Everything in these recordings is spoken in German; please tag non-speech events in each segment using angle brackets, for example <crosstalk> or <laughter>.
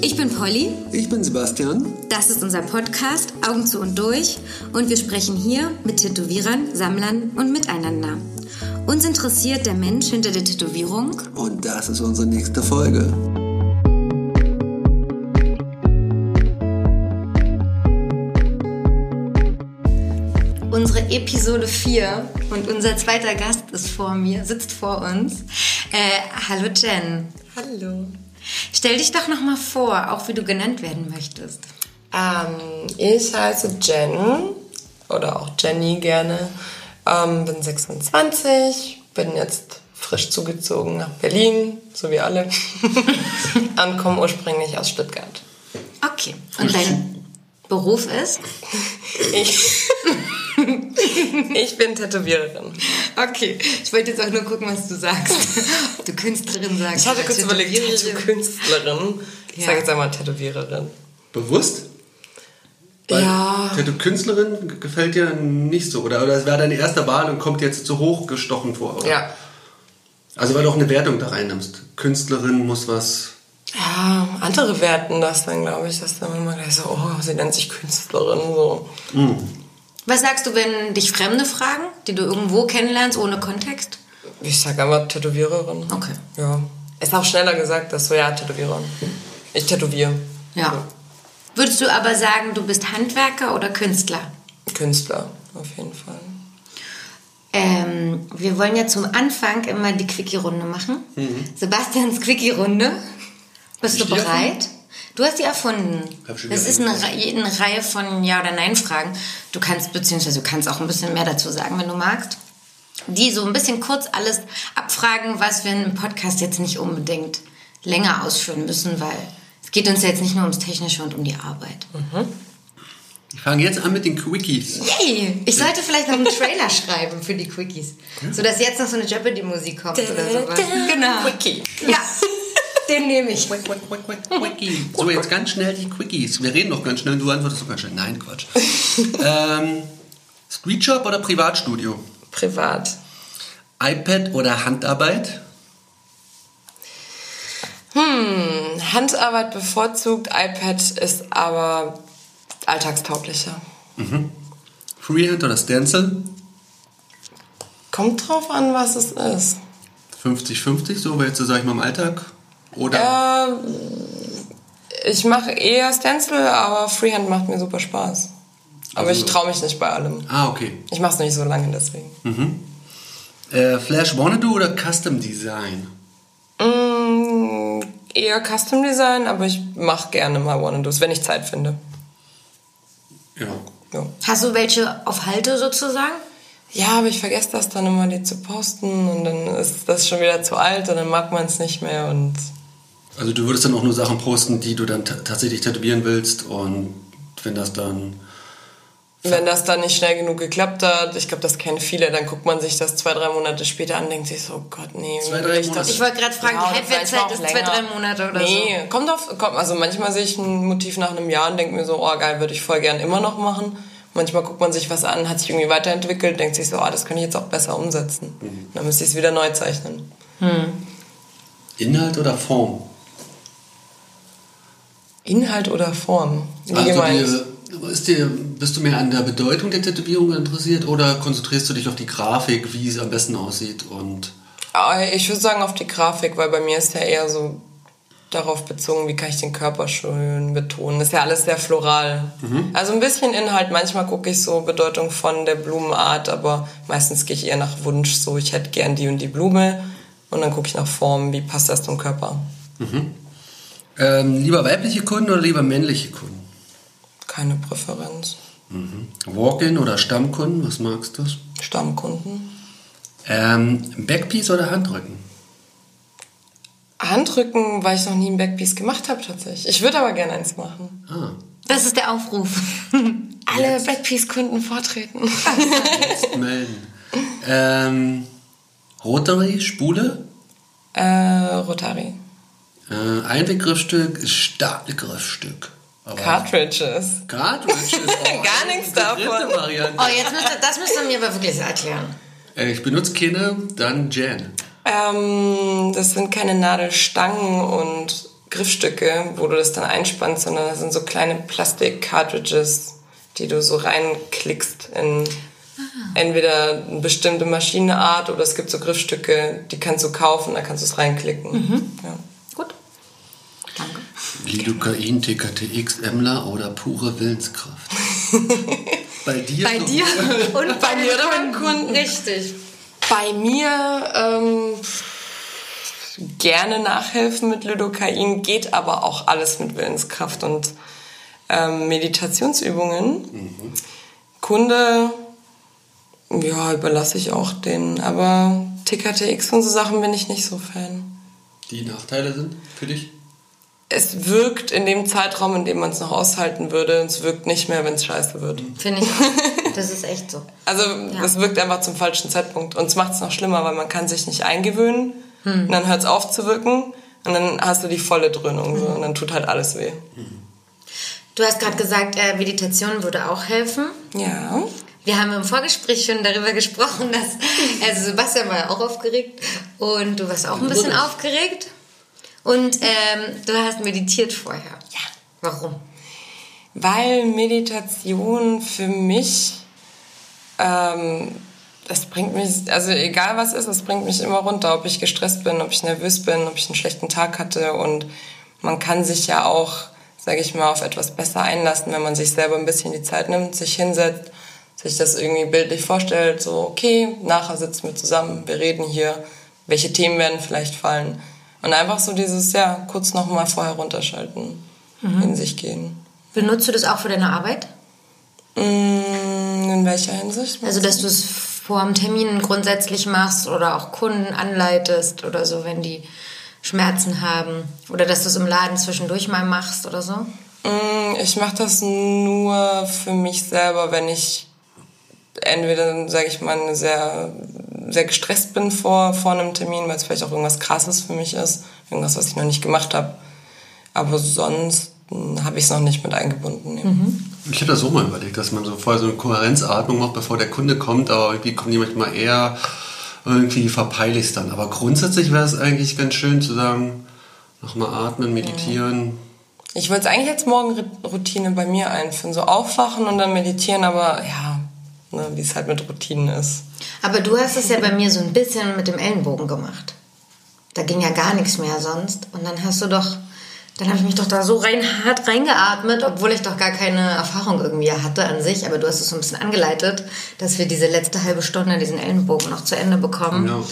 Ich bin Polly. Ich bin Sebastian. Das ist unser Podcast Augen zu und durch und wir sprechen hier mit Tätowierern, Sammlern und miteinander. Uns interessiert der Mensch hinter der Tätowierung. Und das ist unsere nächste Folge. Unsere Episode 4 und unser zweiter Gast ist vor mir, sitzt vor uns. Äh, hallo Jen. Hallo. Stell dich doch nochmal vor, auch wie du genannt werden möchtest. Ähm, ich heiße Jen oder auch Jenny gerne. Ähm, bin 26, bin jetzt frisch zugezogen nach Berlin, so wie alle. <laughs> Und komme ursprünglich aus Stuttgart. Okay. Und dein Beruf ist? Ich, ich bin Tätowiererin. Okay. Ich wollte jetzt auch nur gucken, was du sagst. Ob du Künstlerin sagst. Ich hatte kurz überlegt, Tätowiererin. Tattoo-Künstlerin. Ich Ja. sage jetzt einmal Tätowiererin. Bewusst? Weil Ja. Tattoo-Künstlerin gefällt dir nicht so. Oder, oder es wäre deine erste Wahl und kommt jetzt zu hoch gestochen vor. Oder? Ja. Also weil du auch eine Wertung da reinnimmst. Künstlerin muss was... Ja, andere werten das dann, glaube ich, dass dann immer gleich so, oh, sie nennt sich Künstlerin, so. Was sagst du, wenn dich Fremde fragen, die du irgendwo kennenlernst, ohne Kontext? Ich sag einfach Tätowiererin. Okay. Ja. Ist auch schneller gesagt, dass so, ja, Tätowiererin. Ich tätowiere. Ja. Würdest du aber sagen, du bist Handwerker oder Künstler? Künstler, auf jeden Fall. Ähm, wir wollen ja zum Anfang immer die Quickie-Runde machen. Sebastians Quickie-Runde. Bist du bereit? Du hast die erfunden. Das ist eine, Re- eine Reihe von Ja- oder Nein-Fragen. Du kannst, beziehungsweise du kannst auch ein bisschen mehr dazu sagen, wenn du magst. Die so ein bisschen kurz alles abfragen, was wir im Podcast jetzt nicht unbedingt länger ausführen müssen, weil es geht uns jetzt nicht nur ums Technische und um die Arbeit. Ich fange jetzt an mit den Quickies. Yay! Ich sollte vielleicht noch einen <laughs> Trailer schreiben für die Quickies. Sodass jetzt noch so eine Jeopardy-Musik kommt oder sowas. Genau. Quickie. Ja, <laughs> den nehme ich. Quickie. So, jetzt ganz schnell die Quickies. Wir reden noch ganz schnell, du antwortest noch ganz schnell. Nein, Quatsch. <laughs> ähm, Streetshop oder Privatstudio? Privat. iPad oder Handarbeit? Hm, Handarbeit bevorzugt, iPad ist aber alltagstauglicher. Freehand oder Stencil? Kommt drauf an, was es ist. 50-50, so wäre jetzt, sag ich mal, im Alltag? Oder? Äh, ich mache eher Stencil, aber Freehand macht mir super Spaß. Aber Also- ich traue mich nicht bei allem. Ah, okay. Ich mache es nicht so lange deswegen. Äh, Flash Wannabe oder Custom Design? Mm, eher Custom Design, aber ich mache gerne mal One-and-Dos, wenn ich Zeit finde. Ja. Ja. Hast du welche auf Halte sozusagen? ja, aber ich vergesse das dann immer, die zu posten und dann ist das schon wieder zu alt und dann mag man es nicht mehr und Also du würdest dann auch nur Sachen posten, die du dann ta- tatsächlich tätowieren willst und wenn das dann... wenn das dann nicht schnell genug geklappt hat, ich glaube, das kennen viele, dann guckt man sich das zwei, drei Monate später an und denkt sich so, oh Gott, nee. Zwei, will drei ich Monate. Ich wollte gerade fragen, Ja, die Halbwertszeit auch ist zwei, drei Monate oder nee, kommt auf, kommt, also manchmal sehe ich ein Motiv nach einem Jahr und denke mir so, oh geil, würde ich voll gern immer noch machen. Manchmal guckt man sich was an, hat sich irgendwie weiterentwickelt, denkt sich so, ah, das könnte ich jetzt auch besser umsetzen. Dann müsste ich es wieder neu zeichnen. Inhalt oder Form? Inhalt oder Form? Wie Also gemeint? dir, ist dir, bist du mehr an der Bedeutung der Tätowierung interessiert oder konzentrierst du dich auf die Grafik, wie es am besten aussieht und... Ah, Ich würde sagen auf die Grafik, weil bei mir ist ja eher so darauf bezogen, wie kann ich den Körper schön betonen. Das ist ja alles sehr floral. Also ein bisschen Inhalt. Manchmal gucke ich so Bedeutung von der Blumenart, aber meistens gehe ich eher nach Wunsch. So, ich hätte gern die und die Blume. Und dann gucke ich nach Form, wie passt das zum Körper. Ähm, lieber weibliche Kunden oder lieber männliche Kunden? Keine Präferenz. Walk-in oder Stammkunden, was magst du? Stammkunden. Ähm, Backpiece oder Handrücken? Handrücken, weil ich noch nie ein Backpiece gemacht habe tatsächlich. Ich würde aber gerne eins machen. Ah, Das ist der Aufruf. <laughs> Alle Backpiece-Kunden vortreten. jetzt melden. ähm, Rotary, Spule, äh, Rotari. Äh, Einweggriffstück, Stahlgriffstück. Aber Cartridges. Cartridge ist auch <laughs> Gar nichts dritte davon. Variante. Oh, jetzt müsst ihr, das müsst ihr mir aber wirklich erklären. Äh, ich benutze keine, dann Jan. Ähm, das sind keine Nadelstangen und Griffstücke, wo du das dann einspannst, sondern das sind so kleine Plastik-Cartridges, die du so reinklickst in entweder eine bestimmte Maschinenart oder es gibt so Griffstücke, die kannst du kaufen, da kannst du es reinklicken. Ja. Danke. Lidocain, TKTX, Emler oder pure Willenskraft? <laughs> Bei dir? Bei dir und <laughs> Bei mir beim Kunden? Richtig. Bei mir ähm, gerne nachhelfen mit Lidocain, geht aber auch alles mit Willenskraft und ähm, Meditationsübungen. Kunde, ja, überlasse ich auch den, aber TKTX und so Sachen bin ich nicht so Fan. Die Nachteile sind für dich? Es wirkt in dem Zeitraum, in dem man es noch aushalten würde, und es wirkt nicht mehr, wenn es scheiße wird. Finde ich. auch. <laughs> Das ist echt so. Also es wirkt einfach zum falschen Zeitpunkt. Und es macht es noch schlimmer, weil man kann sich nicht eingewöhnen. Und dann hört es auf zu wirken. Und dann hast du die volle Dröhnung. So, und dann tut halt alles weh. Du hast gerade gesagt, äh, Meditation würde auch helfen. Ja. Wir haben im Vorgespräch schon darüber gesprochen, dass also Sebastian war ja auch aufgeregt und du warst auch ein bisschen aufgeregt und ähm, du hast meditiert vorher. Ja. Warum? Weil Meditation für mich, ähm, das bringt mich, also egal was ist, das bringt mich immer runter, ob ich gestresst bin, ob ich nervös bin, ob ich einen schlechten Tag hatte und man kann sich ja auch, sage ich mal, auf etwas besser einlassen, wenn man sich selber ein bisschen die Zeit nimmt, sich hinsetzt, sich das irgendwie bildlich vorstellt, so okay, nachher sitzen wir zusammen, wir reden hier, welche Themen werden vielleicht fallen und einfach so dieses, ja, kurz nochmal vorher runterschalten, in sich gehen. Benutzt du das auch für deine Arbeit? Mm, In welcher Hinsicht? Also, dass du es vor dem Termin grundsätzlich machst oder auch Kunden anleitest oder so, wenn die Schmerzen haben. Oder dass du es im Laden zwischendurch mal machst oder so. Mm, Ich mache das nur für mich selber, wenn ich entweder, sage ich mal, sehr, sehr gestresst bin vor, vor einem Termin, weil es vielleicht auch irgendwas Krasses für mich ist, irgendwas, was ich noch nicht gemacht habe. Aber sonst habe ich es noch nicht mit eingebunden. nee. Ich habe das so mal überlegt, dass man so vorher so eine Kohärenzatmung macht, bevor der Kunde kommt, aber irgendwie kommen die manchmal eher, irgendwie verpeile ich es dann. Aber grundsätzlich wäre es eigentlich ganz schön zu sagen, nochmal atmen, meditieren. Ich wollte eigentlich jetzt Morgenroutine bei mir einführen, so aufwachen und dann meditieren, aber ja, ne, wie es halt mit Routinen ist. Aber du hast es ja bei mir so ein bisschen mit dem Ellenbogen gemacht. Da ging ja gar nichts mehr sonst. Und dann hast du doch, dann habe ich mich doch da so rein hart reingeatmet, obwohl ich doch gar keine Erfahrung irgendwie hatte an sich. Aber du hast es so ein bisschen angeleitet, dass wir diese letzte halbe Stunde diesen Ellenbogen noch zu Ende bekommen. Ja.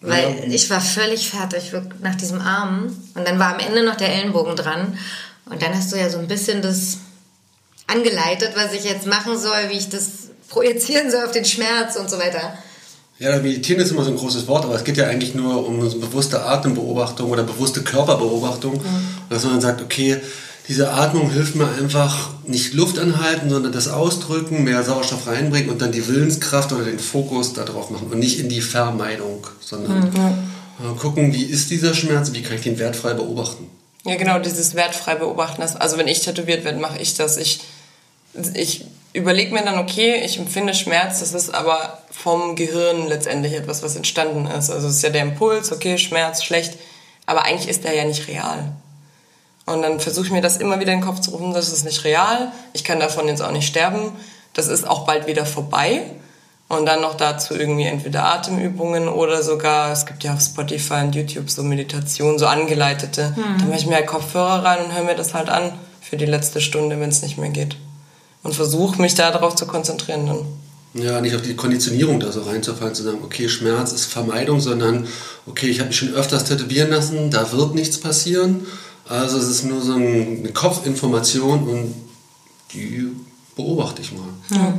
Weil ich war völlig fertig wirklich nach diesem Arm. Und dann war am Ende noch der Ellenbogen dran. Und dann hast du ja so ein bisschen das angeleitet, was ich jetzt machen soll, wie ich das projizieren soll auf den Schmerz und so weiter. Ja, meditieren ist immer so ein großes Wort, aber es geht ja eigentlich nur um so bewusste Atembeobachtung oder bewusste Körperbeobachtung. Dass man dann sagt, okay, diese Atmung hilft mir einfach nicht Luft anhalten, sondern das Ausdrücken, mehr Sauerstoff reinbringen und dann die Willenskraft oder den Fokus darauf machen und nicht in die Vermeidung, sondern äh, gucken, wie ist dieser Schmerz, wie kann ich den wertfrei beobachten. Ja, genau, dieses wertfrei beobachten. Also wenn ich tätowiert werde, mache ich das. Ich, ich überlege mir dann, okay, ich empfinde Schmerz, das ist aber vom Gehirn letztendlich etwas, was entstanden ist. Also es ist ja der Impuls, okay, Schmerz, schlecht, aber eigentlich ist der ja nicht real. Und dann versuche ich mir das immer wieder in den Kopf zu rufen, das ist nicht real, ich kann davon jetzt auch nicht sterben, das ist auch bald wieder vorbei. Und dann noch dazu irgendwie entweder Atemübungen oder sogar, es gibt ja auf Spotify und YouTube so Meditationen, so angeleitete. Da mache ich mir halt Kopfhörer rein und höre mir das halt an für die letzte Stunde, wenn es nicht mehr geht. Und versuche mich da darauf zu konzentrieren dann. Ja, nicht auf die Konditionierung da so reinzufallen, zu sagen, okay, Schmerz ist Vermeidung, sondern okay, ich habe mich schon öfters tätowieren lassen, da wird nichts passieren. Also es ist nur so ein- eine Kopfinformation und die beobachte ich mal.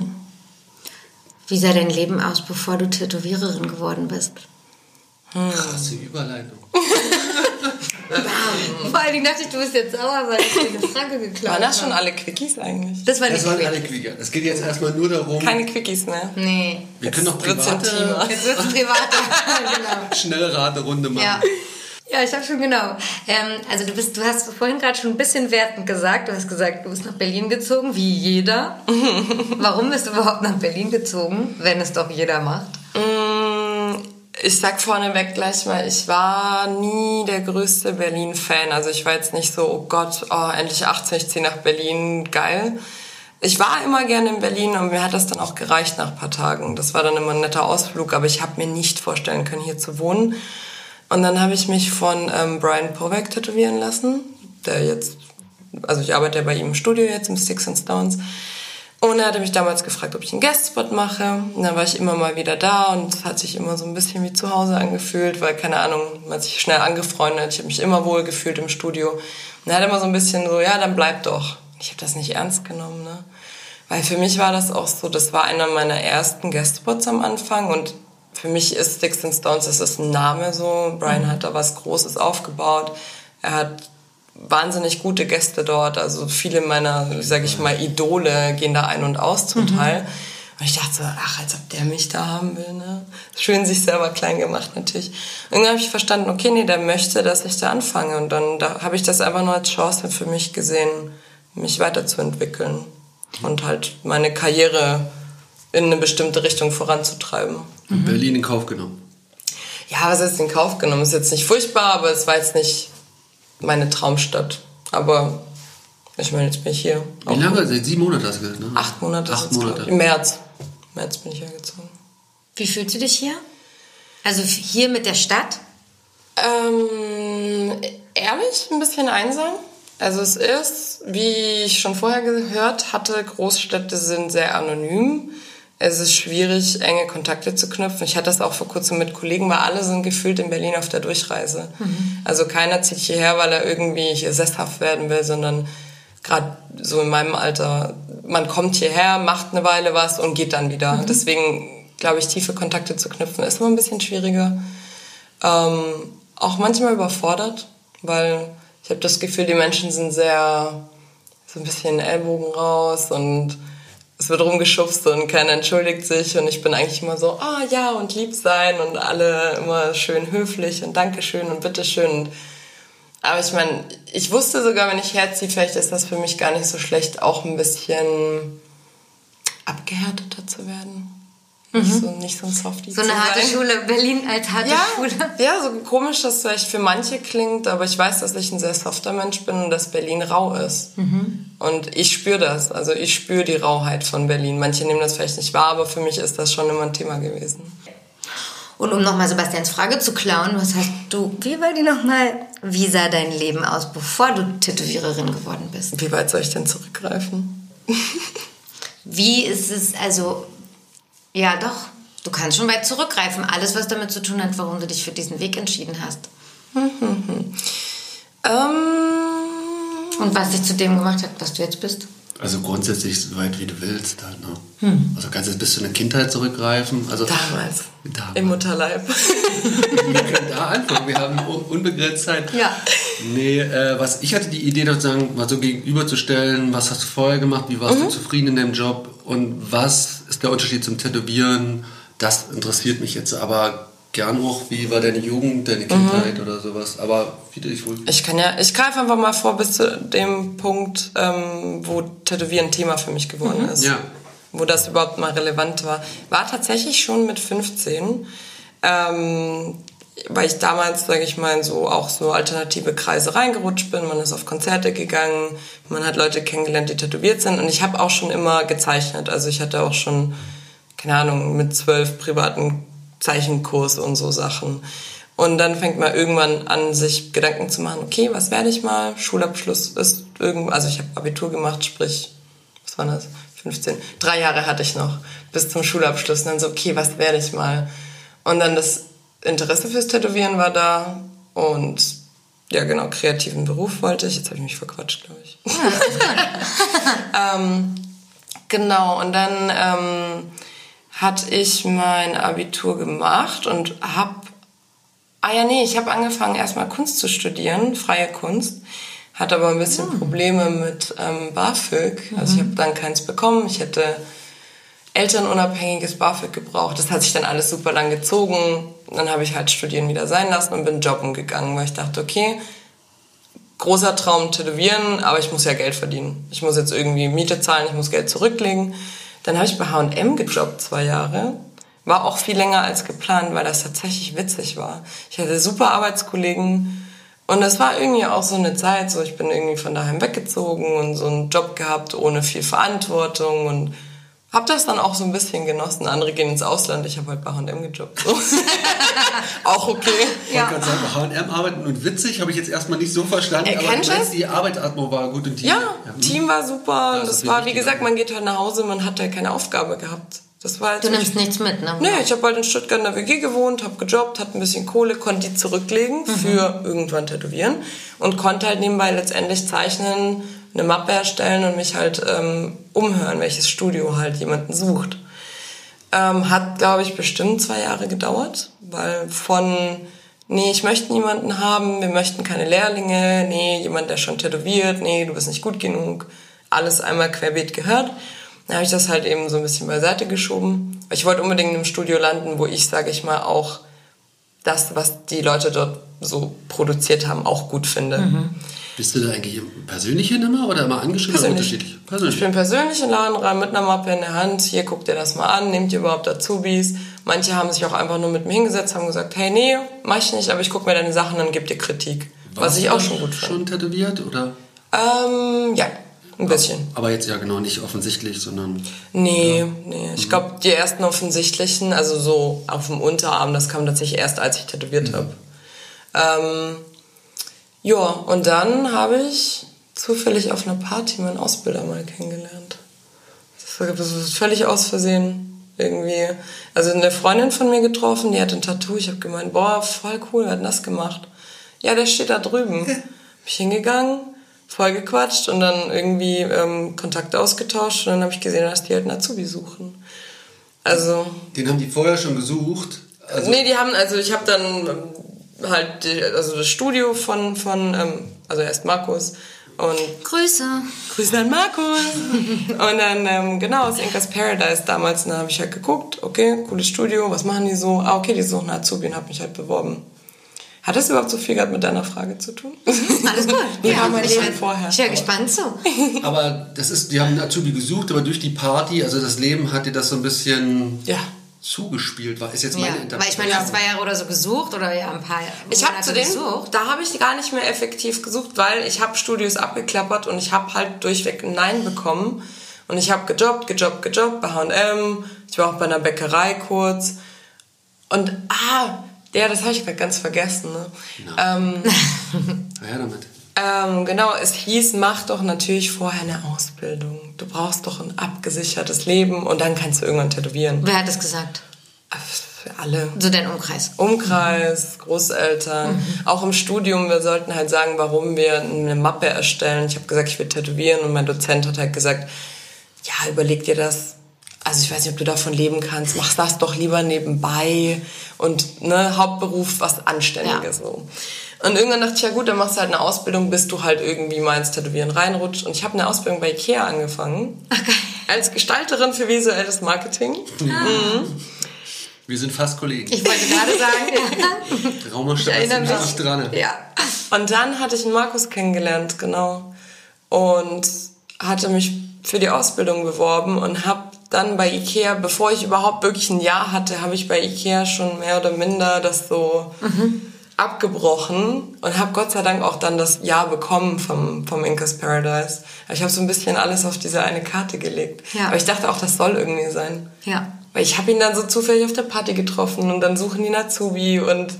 Wie sah dein Leben aus, bevor du Tätowiererin geworden bist? Krasse Überleitung. <laughs> Vor allen Dingen dachte ich, du bist jetzt sauer, weil ich dir eine Frage geklaut Waren das schon alle Quickies eigentlich? Das war Das waren quick. alle Quickie. Es geht jetzt erstmal nur darum, Keine Quickies mehr. Nee. wir können noch wird's private. Jetzt wird's privat. <laughs> genau. Schnellraterunde machen. Ja. Ja, ich habe schon genau. Ähm, also du bist, du hast vorhin gerade schon ein bisschen wertend gesagt. Du hast gesagt, du bist nach Berlin gezogen, wie jeder. <laughs> Warum bist du überhaupt nach Berlin gezogen, wenn es doch jeder macht? Mm, ich sag vorneweg gleich mal, ich war nie der größte Berlin-Fan. Also ich war jetzt nicht so, oh Gott, oh, endlich 18, ich ziehe nach Berlin, geil. Ich war immer gerne in Berlin und mir hat das dann auch gereicht nach ein paar Tagen. Das war dann immer ein netter Ausflug, aber ich habe mir nicht vorstellen können, hier zu wohnen. Und dann habe ich mich von ähm, Brian Povek tätowieren lassen, der jetzt, also ich arbeite bei ihm im Studio jetzt im Six and Stones. Und er hatte mich damals gefragt, ob ich einen Guestspot mache. Und dann war ich immer mal wieder da und es hat sich immer so ein bisschen wie zu Hause angefühlt, weil, keine Ahnung, man hat sich schnell angefreundet. Ich habe mich immer wohl gefühlt im Studio. Und er hat immer so ein bisschen so, ja, dann bleib doch. Ich habe das nicht ernst genommen, ne? Weil für mich war das auch so, das war einer meiner ersten Guestspots am Anfang und für mich ist Sticks and Stones, das ist ein Name so. Brian mhm. hat da was Großes aufgebaut. Er hat wahnsinnig gute Gäste dort. Also viele meiner, sage ich mal, Idole gehen da ein und aus zum mhm. Teil. Und ich dachte so, ach, als ob der mich da haben will, ne? Schön sich selber klein gemacht natürlich. Und dann habe ich verstanden, okay, nee, der möchte, dass ich da anfange. Und dann da habe ich das einfach nur als Chance für mich gesehen, mich weiterzuentwickeln und halt meine Karriere in eine bestimmte Richtung voranzutreiben. Mhm. Berlin in Kauf genommen. Ja, was ist in Kauf genommen? Ist jetzt nicht furchtbar, aber es war jetzt nicht meine Traumstadt. Aber ich meine, jetzt bin ich hier. Wie lange? Seit sieben Monaten hast du gesagt, ne? Acht Monate. Acht Monate. Im März. Im März bin ich hergezogen. Wie fühlst du dich hier? Also hier mit der Stadt? Ähm, ehrlich, ein bisschen einsam. Also es ist, wie ich schon vorher gehört hatte, Großstädte sind sehr anonym es ist schwierig, enge Kontakte zu knüpfen. Ich hatte das auch vor kurzem mit Kollegen, weil alle sind gefühlt in Berlin auf der Durchreise. Mhm. Also keiner zieht hierher, weil er irgendwie hier sesshaft werden will, sondern gerade so in meinem Alter, man kommt hierher, macht eine Weile was und geht dann wieder. Mhm. Deswegen glaube ich, tiefe Kontakte zu knüpfen ist immer ein bisschen schwieriger. Ähm, auch manchmal überfordert, weil ich habe das Gefühl, die Menschen sind sehr so ein bisschen Ellbogen raus und es wird rumgeschubst und keiner entschuldigt sich und ich bin eigentlich immer so, ah oh, ja und lieb sein und alle immer schön höflich und Dankeschön und Bitteschön. Aber ich meine, ich wusste sogar, wenn ich herziehe, vielleicht ist das für mich gar nicht so schlecht, auch ein bisschen abgehärteter zu werden. Nicht, mhm. so, nicht so ein Softie. So eine harte sein. Schule, Berlin als harte ja, Schule. Ja, so komisch das vielleicht für manche klingt, aber ich weiß, dass ich ein sehr softer Mensch bin und dass Berlin rau ist. Mhm. Und ich spüre das. Also ich spüre die Rauheit von Berlin. Manche nehmen das vielleicht nicht wahr, aber für mich ist das schon immer ein Thema gewesen. Und um nochmal Sebastians Frage zu klauen, was hast du, wie war die nochmal, wie sah dein Leben aus, bevor du Tätowiererin geworden bist? Wie weit soll ich denn zurückgreifen? <laughs> wie ist es, also ja, doch. Du kannst schon weit zurückgreifen. Alles, was damit zu tun hat, warum du dich für diesen Weg entschieden hast. <laughs> ähm, Und was dich zu dem gemacht hat, was du jetzt bist. Also grundsätzlich so weit wie du willst. Halt, ne? hm. Also kannst du jetzt bis zu einer Kindheit zurückgreifen. Also damals. damals. Im Mutterleib. <laughs> wir können da anfangen. Wir haben unbegrenzt Zeit. Ja. Nee, äh, was ich hatte die Idee, sozusagen mal so gegenüberzustellen, was hast du vorher gemacht, wie warst mhm. du zufrieden in deinem Job und was ist der Unterschied zum Tätowieren? Das interessiert mich jetzt aber gern auch, wie war deine Jugend, deine Kindheit mhm. oder sowas. Aber wie dich wohl. Ich kann ja, ich greife einfach mal vor bis zu dem Punkt, ähm, wo Tätowieren Thema für mich geworden mhm. ist. Ja. Wo das überhaupt mal relevant war. War tatsächlich schon mit 15. Ähm, weil ich damals, sage ich mal, so auch so alternative Kreise reingerutscht bin. Man ist auf Konzerte gegangen, man hat Leute kennengelernt, die tätowiert sind. Und ich habe auch schon immer gezeichnet. Also ich hatte auch schon, keine Ahnung, mit zwölf privaten Zeichenkurs und so Sachen. Und dann fängt man irgendwann an, sich Gedanken zu machen, okay, was werde ich mal? Schulabschluss ist irgendwo, also ich habe Abitur gemacht, sprich, was war das? 15. Drei Jahre hatte ich noch bis zum Schulabschluss. Und dann so, okay, was werde ich mal? Und dann das Interesse fürs Tätowieren war da und ja, genau, kreativen Beruf wollte ich. Jetzt habe ich mich verquatscht, glaube ich. Ja, <laughs> <laughs> ähm, genau, und dann ähm, hatte ich mein Abitur gemacht und habe, ah ja, nee, ich habe angefangen erstmal Kunst zu studieren, freie Kunst, hatte aber ein bisschen mhm. Probleme mit ähm, BAföG. Also ich habe dann keins bekommen. Ich hätte elternunabhängiges BAföG gebraucht. Das hat sich dann alles super lang gezogen. Dann habe ich halt Studieren wieder sein lassen und bin jobben gegangen, weil ich dachte, okay, großer Traum tätowieren, aber ich muss ja Geld verdienen. Ich muss jetzt irgendwie Miete zahlen, ich muss Geld zurücklegen. Dann habe ich bei H&M gejobbt zwei Jahre, War auch viel länger als geplant, weil das tatsächlich witzig war. Ich hatte super Arbeitskollegen und es war irgendwie auch so eine Zeit, so ich bin irgendwie von daheim weggezogen und so einen Job gehabt ohne viel Verantwortung und hab das dann auch so ein bisschen genossen. Andere gehen ins Ausland, ich habe halt bei H&M gejobbt. So. <laughs> auch okay. Ich wollte gerade sagen, bei H&M arbeiten und witzig habe ich jetzt erstmal nicht so verstanden. Er aber das? die Arbeitsatmung war gut im Team. Ja, hm. Team war super. Ja, und das das war, wie gesagt, ja. man geht halt nach Hause, man hat ja keine Aufgabe gehabt. Das war halt Du nimmst nichts mit, ne? Nee, ich habe halt in Stuttgart in der WG gewohnt, habe gejobbt, hatte ein bisschen Kohle, konnte die zurücklegen für irgendwann tätowieren und konnte halt nebenbei letztendlich zeichnen, eine Mappe erstellen und mich halt ähm, umhören, welches Studio halt jemanden sucht. Ähm, hat, glaube ich, bestimmt zwei Jahre gedauert, weil von, nee, ich möchte niemanden haben, wir möchten keine Lehrlinge, nee, jemand, der schon tätowiert, nee, du bist nicht gut genug, alles einmal querbeet gehört. Dann habe ich das halt eben so ein bisschen beiseite geschoben. Ich wollte unbedingt in einem Studio landen, wo ich, sage ich mal, auch das, was die Leute dort so produziert haben, auch gut finde. Bist du da eigentlich persönlich hin immer oder immer angeschrieben oder Persönlich. unterschiedlich? Ich Persönlich. bin persönlich in den Laden rein mit einer Mappe in der Hand. Hier guckt ihr das mal an, nehmt ihr überhaupt Azubis. Manche haben sich auch einfach nur mit mir hingesetzt, haben gesagt, hey, nee, mach ich nicht, aber ich gucke mir deine Sachen an, gib dir Kritik. was Warst ich du auch schon gut finde. Schon tätowiert oder? Ähm, ja, ein bisschen. Aber jetzt ja genau nicht offensichtlich, sondern Nee, nee. Ich glaube, die ersten offensichtlichen, also so auf dem Unterarm, das kam tatsächlich erst, als ich tätowiert habe. Ähm, ja, und dann habe ich zufällig auf einer Party meinen Ausbilder mal kennengelernt. Das war das war völlig aus Versehen irgendwie. Also eine Freundin von mir getroffen, die hatte ein Tattoo. Ich habe gemeint, boah, voll cool, wer hat denn das gemacht? Ja, der steht da drüben. Bin ich hingegangen, voll gequatscht und dann irgendwie ähm, Kontakte ausgetauscht und dann habe ich gesehen, dass die halt einen Azubi suchen. Also, den haben die vorher schon gesucht. Also, nee, die haben, also ich habe dann ähm, halt, also das Studio von, von ähm, also erst Markus und Grüße. Grüße an Markus. <laughs> und dann, ähm, genau, aus Inkas Paradise damals, und dann habe ich halt geguckt, okay, cooles Studio, was machen die so? Ah, okay, die suchen einen Azubi und habe mich halt beworben. Hat das überhaupt so viel gehabt mit deiner Frage zu tun? <laughs> Alles gut. Wie war mein ich Leben hör- vorher? Ich höre gespannt zu. <laughs> aber das ist, die haben einen Azubi gesucht, aber durch die Party, also das Leben hat dir das so ein bisschen Ja. Zugespielt. War ist jetzt Ja, meine weil ich Interpretation. meine, du hast zwei Jahre oder so gesucht oder ja ein paar Ich habe zu denen, gesucht. da habe ich gar nicht mehr effektiv gesucht, weil ich habe Studios abgeklappert und ich habe halt durchweg ein Nein bekommen. Und ich habe gejobbt, gejobbt, gejobbt bei H&M. Ich war auch bei einer Bäckerei kurz. Und, ah, der, das habe ich gerade ganz vergessen. Ne? Ähm, <laughs> Na ja, damit. Ähm, genau, es hieß, mach doch natürlich vorher eine Ausbildung. Du brauchst doch ein abgesichertes Leben und dann kannst du irgendwann tätowieren. Wer hat das gesagt? Für alle. So dein Umkreis. Umkreis, Großeltern, auch im Studium, wir sollten halt sagen, warum wir eine Mappe erstellen. Ich habe gesagt, ich will tätowieren und mein Dozent hat halt gesagt, ja, überleg dir das. Also ich weiß nicht, ob du davon leben kannst. Mach das doch lieber nebenbei und ne, Hauptberuf was Anständiges so. Und irgendwann dachte ich, ja gut, dann machst du halt eine Ausbildung, bis du halt irgendwie mal ins Tätowieren reinrutscht. Und ich habe eine Ausbildung bei Ikea angefangen. Als Gestalterin für visuelles Marketing. Wir sind fast Kollegen. Ich wollte gerade sagen, <laughs> ja. Raumerstadt erinnere ist mich. richtig dran. Ja. Und dann hatte ich einen Markus kennengelernt, genau. Und hatte mich für die Ausbildung beworben und habe dann bei Ikea, bevor ich überhaupt wirklich ein Jahr hatte, habe ich bei Ikea schon mehr oder minder das so abgebrochen und habe Gott sei Dank auch dann das Jahr bekommen vom, vom Incas Paradise. Ich habe so ein bisschen alles auf diese eine Karte gelegt. Ja. Aber ich dachte auch, das soll irgendwie sein. Ja. Weil ich habe ihn dann so zufällig auf der Party getroffen und dann suchen die Azubi und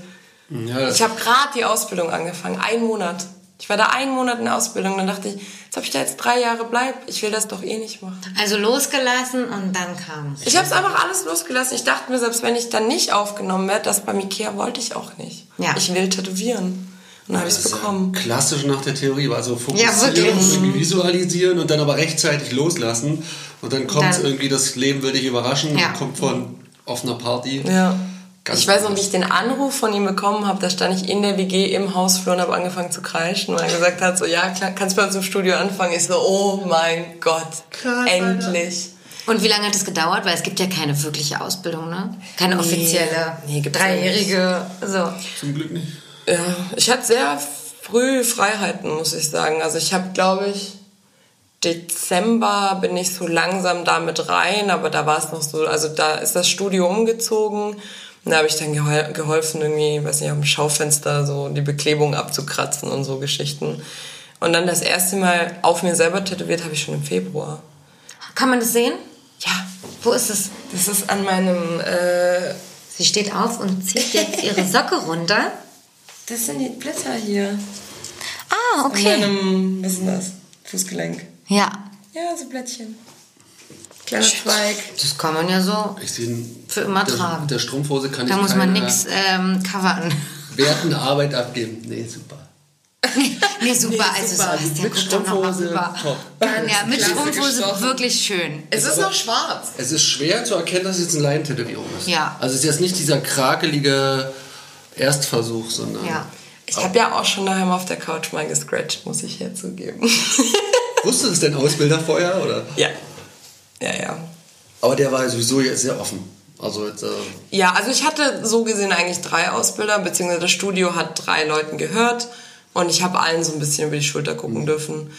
Ja, ich habe gerade die Ausbildung angefangen, einen Monat. Ich war da einen Monat in der Ausbildung, dann dachte ich, jetzt ob ich da jetzt drei Jahre bleib, ich will das doch eh nicht machen. Also losgelassen und dann kam es. Ich habe es einfach alles losgelassen. Ich dachte mir, selbst wenn ich dann nicht aufgenommen werde, das beim Ikea wollte ich auch nicht. Ja. Ich will tätowieren. Und dann habe ich es ist ja bekommen. klassisch nach der Theorie. Also fokussieren, Ja, visualisieren und dann aber rechtzeitig loslassen. Und dann kommt Dann- irgendwie, das Leben will dich überraschen, Ja. kommt von offener Party. Ja. Ganz ich weiß noch, wie ich den Anruf von ihm bekommen habe. Da stand ich in der WG im Hausflur und habe angefangen zu kreischen, weil er gesagt hat, so, ja, klar, kannst du bei uns im Studio anfangen. Ich so, oh mein Gott, Krass, endlich. Und wie lange hat es gedauert? Weil es gibt ja keine wirkliche Ausbildung, ne? Keine offizielle, Nee, gibt's ja dreijährige. So. Zum Glück nicht. Ja, ich hatte sehr früh Freiheiten, muss ich sagen. Also ich habe, glaube ich, Dezember bin ich so langsam damit rein, aber da war es noch so, also da ist das Studio umgezogen. Da habe ich dann gehol geholfen, irgendwie, weiß nicht, am Schaufenster so die Beklebung abzukratzen und so Geschichten. Und dann das erste Mal auf mir selber tätowiert habe ich schon im Februar. Kann man das sehen? Ja. Wo ist es? Das ist an meinem. Äh, Sie steht auf und zieht jetzt ihre Socke runter. das sind die Blätter hier. Ah, An okay. meinem, was ist denn das? Fußgelenk. Ja. Ja, so Blättchen. Kleiner Zweig. Das kann man ja so. Ich sehe, Für immer der, tragen. Mit der Strumpfhose kann Da ich muss man nichts ähm, covern. wertende Arbeit abgeben. Nee, super. <laughs> Nee, super. also super. Sebastian, Mit Strumpfhose, top. Ja, mit Strumpfhose wirklich schön. Es ist noch schwarz. Es ist schwer zu erkennen, dass es jetzt eine Laientätowierung ist. Ja. Also es ist jetzt nicht dieser krakelige Erstversuch, sondern... Ja. Ich habe ja auch schon daheim auf der Couch mal gescratcht, muss ich jetzt zugeben. <laughs> Wusste es denn Ausbilder vorher, oder? ja. Ja, ja. Aber der war sowieso jetzt sehr offen. Also jetzt, äh, Ja, also ich hatte so gesehen eigentlich drei Ausbilder, beziehungsweise das Studio hat drei Leuten gehört und ich habe allen so ein bisschen über die Schulter gucken dürfen.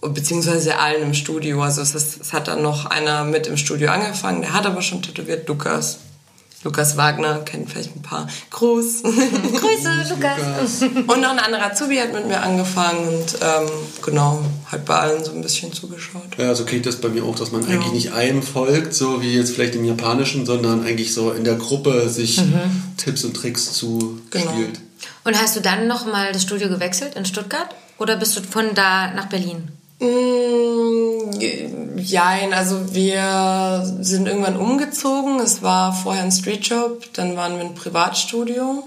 Und Beziehungsweise allen im Studio. Also es, ist, es hat dann noch einer mit im Studio angefangen, der hat aber schon tätowiert, Lukas. Lukas Wagner, kennt vielleicht ein paar. Gruß. <laughs> Grüße, Lukas. und noch ein anderer Azubi hat mit mir angefangen und ähm, genau, hat bei allen so ein bisschen zugeschaut. ja, so klingt das bei mir auch, dass man eigentlich nicht einem folgt, so wie jetzt vielleicht im Japanischen, sondern eigentlich so in der Gruppe sich Tipps und Tricks zuspielt. Genau. Und hast du dann nochmal das Studio gewechselt in Stuttgart? Oder bist du von da nach Berlin? Mm, Jein, also wir sind irgendwann umgezogen. Es war vorher ein Streetjob, dann waren wir ein Privatstudio.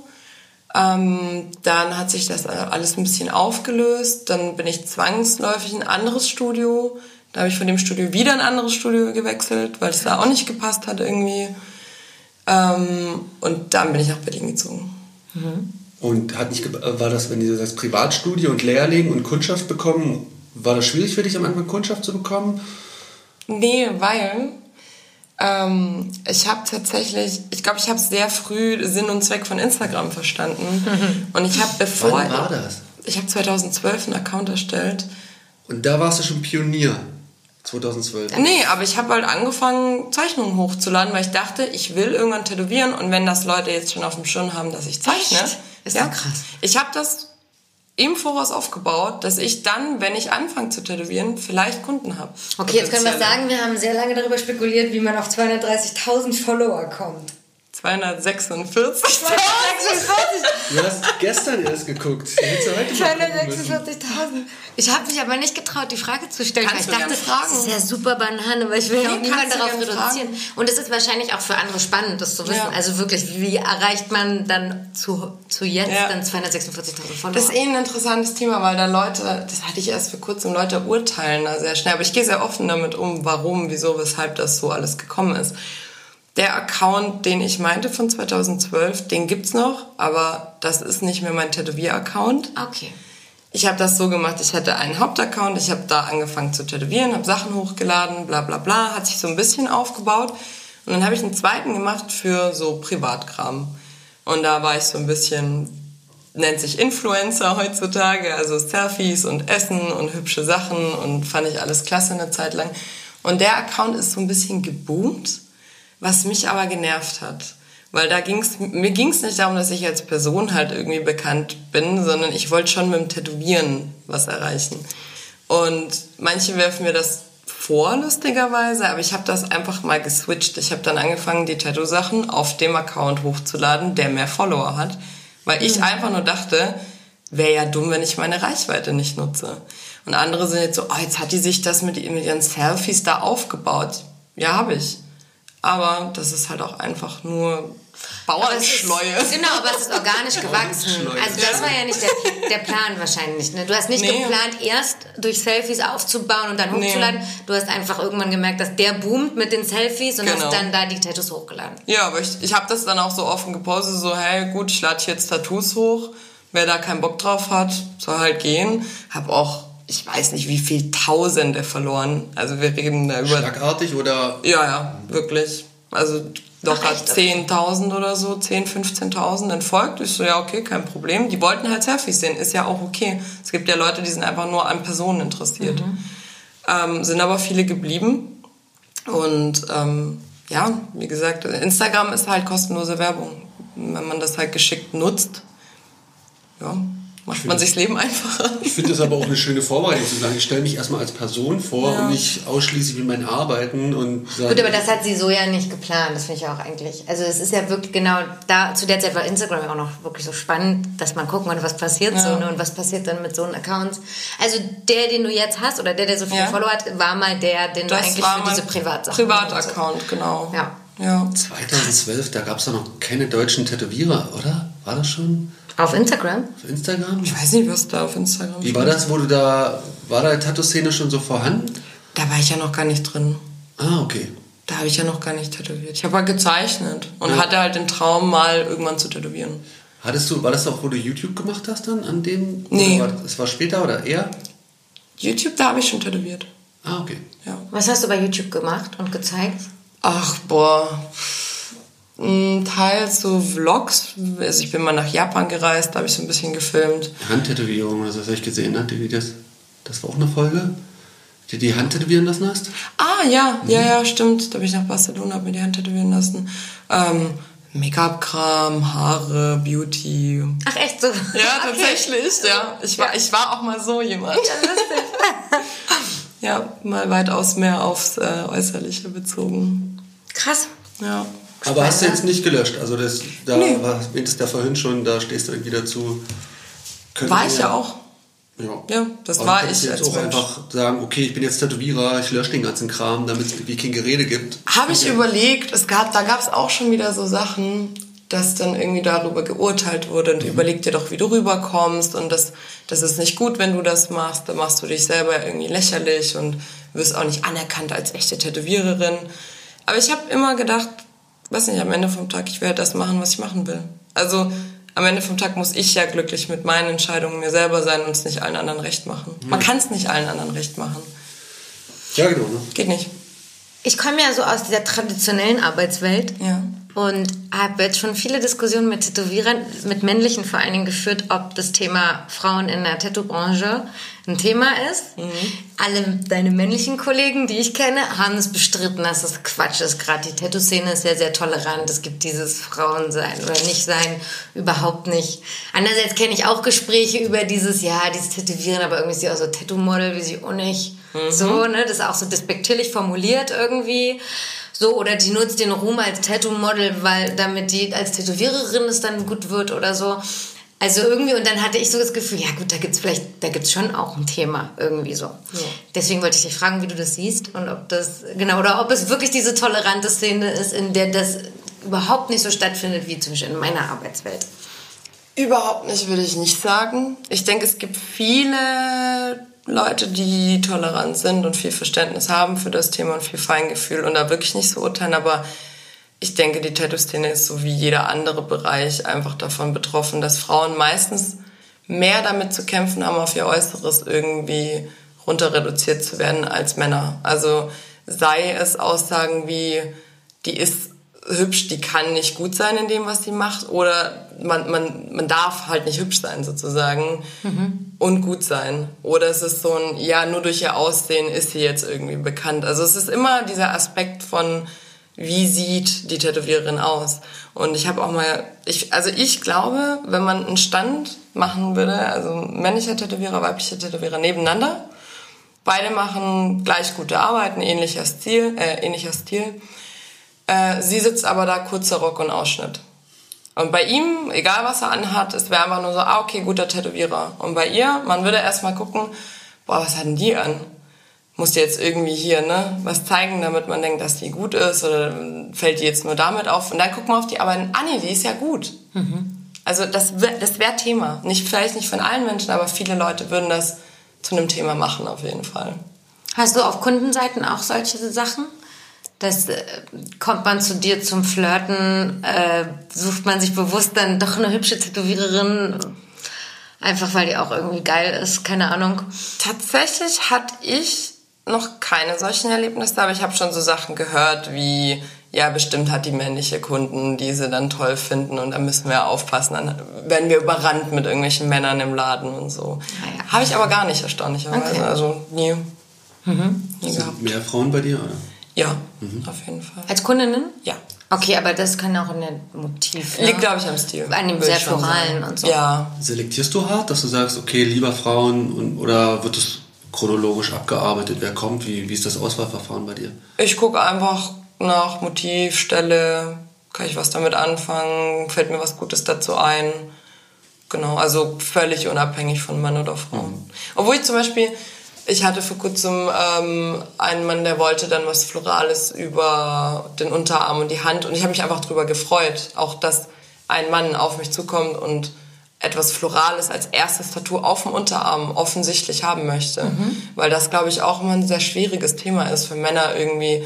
Ähm, dann hat sich das alles ein bisschen aufgelöst. Dann bin ich zwangsläufig in ein anderes Studio. Da habe ich von dem Studio wieder ein anderes Studio gewechselt, weil es da auch nicht gepasst hat irgendwie. Ähm, und dann bin ich nach Berlin gezogen. Und hat nicht, war das, wenn du das Privatstudio und Lehrling und Kundschaft bekommen, war das schwierig für dich am Anfang Kundschaft zu bekommen? Nee, weil ähm, ich habe tatsächlich, ich glaube, ich habe sehr früh Sinn und Zweck von Instagram verstanden. <laughs> Und ich habe bevor... Wann war das? Ich habe 2012 einen Account erstellt. Und da warst du schon Pionier, 2012. Nee, aber ich habe halt angefangen, Zeichnungen hochzuladen, weil ich dachte, ich will irgendwann tätowieren und wenn das Leute jetzt schon auf dem Schirm haben, dass ich zeichne. Echt? Ist doch krass. Ich habe das im Voraus aufgebaut, dass ich dann, wenn ich anfange zu tätowieren, vielleicht Kunden habe. Okay, jetzt können wir sagen, wir haben sehr lange darüber spekuliert, wie man auf 230.000 Follower kommt. 246. 246! Du hast gestern erst geguckt. Hättest du heute mal gucken müssen. 246.000. Ich habe mich aber nicht getraut, die Frage zu stellen. Kannst ich dachte, fragen. das ist ja super Banane, weil ich will ja auch Nee, niemanden darauf reduzieren. Und es ist wahrscheinlich auch für andere spannend, das zu wissen. Ja. Also wirklich, wie erreicht man dann zu, zu jetzt Ja. dann 246.000 Follower? Das ist eh ein interessantes Thema, weil da Leute, das hatte ich erst vor kurzem, Leute urteilen da sehr schnell. Aber ich gehe sehr offen damit um, warum, wieso, weshalb das so alles gekommen ist. Der Account, den ich meinte von 2012, den gibt's noch, aber das ist nicht mehr mein Tätowier-Account. okay. Ich habe das so gemacht, ich hatte einen Hauptaccount, ich habe da angefangen zu tätowieren, habe Sachen hochgeladen, bla bla bla, hat sich so ein bisschen aufgebaut. Und dann habe ich einen zweiten gemacht für so Privatkram. Und da war ich so ein bisschen, nennt sich Influencer heutzutage, also Selfies und Essen und hübsche Sachen und fand ich alles klasse eine Zeit lang. Und der Account ist so ein bisschen geboomt, was mich aber genervt hat. Weil da ging's, mir ging es nicht darum, dass ich als Person halt irgendwie bekannt bin, sondern ich wollte schon mit dem Tätowieren was erreichen. Und manche werfen mir das vor, lustigerweise, aber ich habe das einfach mal geswitcht. Ich habe dann angefangen, die Tattoo-Sachen auf dem Account hochzuladen, der mehr Follower hat, weil ich einfach nur dachte, wäre ja dumm, wenn ich meine Reichweite nicht nutze. Und andere sind jetzt so, oh, jetzt hat die sich das mit, mit ihren Selfies da aufgebaut. Ja, habe ich. Aber das ist halt auch einfach nur Bauernschleue. Aber ist, <laughs> genau, aber es ist organisch gewachsen. Also das war ja nicht der, der Plan wahrscheinlich. Ne? Du hast nicht Nee. geplant, erst durch Selfies aufzubauen und dann Nee. hochzuladen. Du hast einfach irgendwann gemerkt, dass der boomt mit den Selfies und Genau. hast dann da die Tattoos hochgeladen. Ja, aber ich, ich habe das dann auch so offen gepostet, so, hey, gut, ich lade jetzt Tattoos hoch. Wer da keinen Bock drauf hat, soll halt gehen. Hab auch, ich weiß nicht, wie viel Tausende verloren. Also wir reden da über... Schlagartig oder Ja, ja, wirklich. Also echt? Okay. 10.000 oder so, 10.000, 15.000 entfolgt. Ich so, ja, okay, kein Problem. Die wollten halt Selfies sehen, ist ja auch okay. Es gibt ja Leute, die sind einfach nur an Personen interessiert. ähm, sind aber viele geblieben. Und ähm, ja, wie gesagt, Instagram ist halt kostenlose Werbung. Wenn man das halt geschickt nutzt, ja, macht man sich das Leben einfacher. Ich finde das aber auch eine schöne Vorbereitung zu sagen, ich stelle mich erstmal als Person vor ja. und nicht ausschließlich wie mein Arbeiten und sage, Gut, aber das hat sie so ja nicht geplant, das finde ich auch eigentlich. Also es ist ja wirklich genau da, zu der Zeit war Instagram ja auch noch wirklich so spannend, dass man gucken konnte, was passiert ja. so ne, und was passiert dann mit so einem Account. Also der, den du jetzt hast oder der, der so viele ja. Follower hat, war mal der, den das du eigentlich für diese Privatsachen Privataccount, genau. Ja. ja. 2012, da gab es doch noch keine deutschen Tätowierer, oder? War das schon? Auf Instagram? Auf Instagram? Ich weiß nicht, was da auf Instagram Wie war das, wo du da, war da Tattoo-Szene schon so vorhanden? Da war ich ja noch gar nicht drin. Ah, okay. Da habe ich ja noch gar nicht tätowiert. Ich habe halt gezeichnet und ja. hatte halt den Traum, mal irgendwann zu tätowieren. Hattest du, war das auch, wo du YouTube gemacht hast dann an dem? Nee. War, es war später oder eher? YouTube, da habe ich schon tätowiert. Ah, okay. Ja. Was hast du bei YouTube gemacht und gezeigt? Ach, boah teils so Vlogs. Also ich bin mal nach Japan gereist, da habe ich so ein bisschen gefilmt. Handtätowierung, also das habe ich gesehen, ne? Die, das, das war auch eine Folge. Die die Hand tätowieren lassen hast? Ah, ja, mhm. ja, ja, stimmt. Da bin ich nach Barcelona, habe mir die Hand tätowieren lassen. Ähm, Make-up-Kram, Haare, Beauty. Ach echt so? Ja, <laughs> tatsächlich, okay. ja. Ich war, ich war auch mal so jemand. Ja, lustig. <laughs> ja, mal weitaus mehr aufs äh, Äußerliche bezogen. Krass. Ja. Aber hast du jetzt nicht gelöscht? Also das, da nee. war es ja vorhin schon, da stehst du irgendwie dazu. War ich ja auch. Ja, ja das Aber war ich. jetzt auch Mensch. einfach sagen, okay, ich bin jetzt Tätowierer, ich lösche den ganzen Kram, damit es irgendwie kein Gerede gibt. Habe ich überlegt, es gab, da gab es auch schon wieder so Sachen, dass dann irgendwie darüber geurteilt wurde und mhm. überleg dir doch, wie du rüberkommst und das, das ist nicht gut, wenn du das machst, dann machst du dich selber irgendwie lächerlich und wirst auch nicht anerkannt als echte Tätowiererin. Aber ich habe immer gedacht, weiß nicht, am Ende vom Tag, ich werde das machen, was ich machen will. Also am Ende vom Tag muss ich ja glücklich mit meinen Entscheidungen mir selber sein und es nicht allen anderen recht machen. Mhm. Man kann es nicht allen anderen recht machen. Ja, genau. Ne? Geht nicht. Ich komme ja so aus dieser traditionellen Arbeitswelt. Ja und habe jetzt schon viele Diskussionen mit Tätowierern, mit männlichen vor allen Dingen geführt, ob das Thema Frauen in der Tattoo-Branche ein Thema ist. Mhm. Alle deine männlichen Kollegen, die ich kenne, haben es bestritten, dass das Quatsch ist. Gerade die Tattoo-Szene ist sehr, sehr tolerant. Es gibt dieses Frauensein oder Nichtsein überhaupt nicht. Andererseits kenne ich auch Gespräche über dieses, ja, dieses Tätowieren, aber irgendwie ist sie auch so Tattoo-Model, wie sie auch nicht. Mhm. So, ne, das ist auch so despektierlich formuliert irgendwie. So, oder die nutzt den Ruhm als Tattoo-Model, weil damit die als Tätowiererin es dann gut wird oder so. Also irgendwie, und dann hatte ich so das Gefühl, ja gut, da gibt's vielleicht, da gibt's schon auch ein Thema irgendwie so. Ja. Deswegen wollte ich dich fragen, wie du das siehst und ob das, genau, oder ob es wirklich diese tolerante Szene ist, in der das überhaupt nicht so stattfindet wie zum Beispiel in meiner Arbeitswelt. Überhaupt nicht, würde ich nicht sagen. Ich denke, es gibt viele Leute, die tolerant sind und viel Verständnis haben für das Thema und viel Feingefühl und da wirklich nicht so urteilen, aber ich denke, die Tattoo-Szene ist so wie jeder andere Bereich einfach davon betroffen, dass Frauen meistens mehr damit zu kämpfen haben, auf ihr Äußeres irgendwie runter reduziert zu werden als Männer. Also sei es Aussagen wie, die ist hübsch, die kann nicht gut sein in dem, was sie macht, oder man, man, man darf halt nicht hübsch sein sozusagen mhm. und gut sein. Oder es ist so ein, ja, nur durch ihr Aussehen ist sie jetzt irgendwie bekannt. Also es ist immer dieser Aspekt von, wie sieht die Tätowiererin aus? Und ich habe auch mal, ich, also ich glaube, wenn man einen Stand machen würde, also männlicher Tätowierer, weiblicher Tätowierer nebeneinander, beide machen gleich gute Arbeit, ein ähnlicher Stil, äh, ähnlicher Stil, äh, sie sitzt aber da kurzer Rock und Ausschnitt. Und bei ihm, egal was er anhat, es wäre einfach nur so, ah, okay, guter Tätowierer. Und bei ihr, man würde erstmal gucken, boah, was hatten die an? Muss die jetzt irgendwie hier, ne, was zeigen, damit man denkt, dass die gut ist oder fällt die jetzt nur damit auf? Und dann guckt man auf die Arbeit, ah nee, die ist ja gut. Mhm. Also das, das wäre Thema. Nicht, vielleicht nicht von allen Menschen, aber viele Leute würden das zu einem Thema machen, auf jeden Fall. Hast du auf Kundenseiten auch solche Sachen? Das äh, kommt man zu dir zum Flirten, äh, sucht man sich bewusst dann doch eine hübsche Tätowiererin, einfach weil die auch irgendwie geil ist, keine Ahnung. Tatsächlich hatte ich noch keine solchen Erlebnisse, aber ich habe schon so Sachen gehört wie, ja, bestimmt hat die männliche Kunden, die sie dann toll finden und da müssen wir aufpassen, dann werden wir überrannt mit irgendwelchen Männern im Laden und so. Ah, ja. Habe ich aber gar nicht, erstaunlicherweise. Okay. Also nie. Mhm. Nie Sind gehabt. mehr Frauen bei dir, oder? Ja, Mhm. auf jeden Fall. Als Kundinnen? Ja. Okay, aber das kann auch in dem Motiv. Liegt, ne? glaube ich, am Stil. An dem sehr floralen und so. Ja. Selektierst du hart, dass du sagst, okay, lieber Frauen und, oder wird es chronologisch abgearbeitet, wer kommt? Wie, wie ist das Auswahlverfahren bei dir? Ich gucke einfach nach Motiv, Stelle, kann ich was damit anfangen, fällt mir was Gutes dazu ein. Genau, also völlig unabhängig von Mann oder Frau. Mhm. Obwohl ich zum Beispiel, ich hatte vor kurzem ähm, einen Mann, der wollte dann was Florales über den Unterarm und die Hand und ich habe mich einfach drüber gefreut, auch dass ein Mann auf mich zukommt und etwas Florales als erstes Tattoo auf dem Unterarm offensichtlich haben möchte. Weil das, glaube ich, auch immer ein sehr schwieriges Thema ist für Männer irgendwie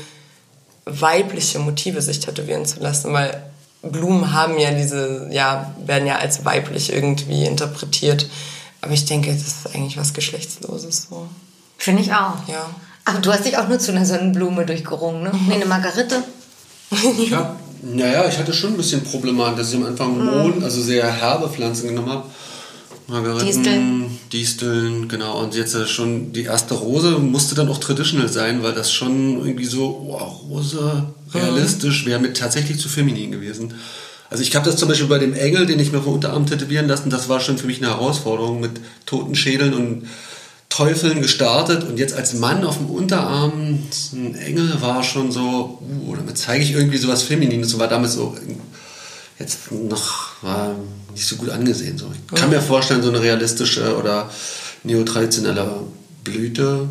weibliche Motive sich tätowieren zu lassen, weil Blumen haben ja diese, ja, werden ja als weiblich irgendwie interpretiert. Aber ich denke, das ist eigentlich was Geschlechtsloses so. Finde ich auch. Ja. Aber du hast dich auch nur zu einer Sonnenblume durchgerungen, ne? Nee, eine Margarite. <laughs> Ich hab, naja, ich hatte schon ein bisschen Problematik, dass ich am Anfang Mhm. Mohn, also sehr herbe Pflanzen genommen habe. Margariten, Disteln. Disteln, genau. Und jetzt äh, schon die erste Rose musste dann auch traditional sein, weil das schon irgendwie so, wow, Rose, realistisch, wäre mit tatsächlich zu feminin gewesen. Also ich habe das zum Beispiel bei dem Engel, den ich mir vom Unterarm tätowieren lassen, das war schon für mich eine Herausforderung mit toten Schädeln und Teufeln gestartet und jetzt als Mann auf dem Unterarm ein Engel war schon so, uh, damit zeige ich irgendwie sowas Feminines, so war damals so jetzt noch war nicht so gut angesehen. So. Ich kann mir vorstellen, so eine realistische oder neotraditionelle Blüte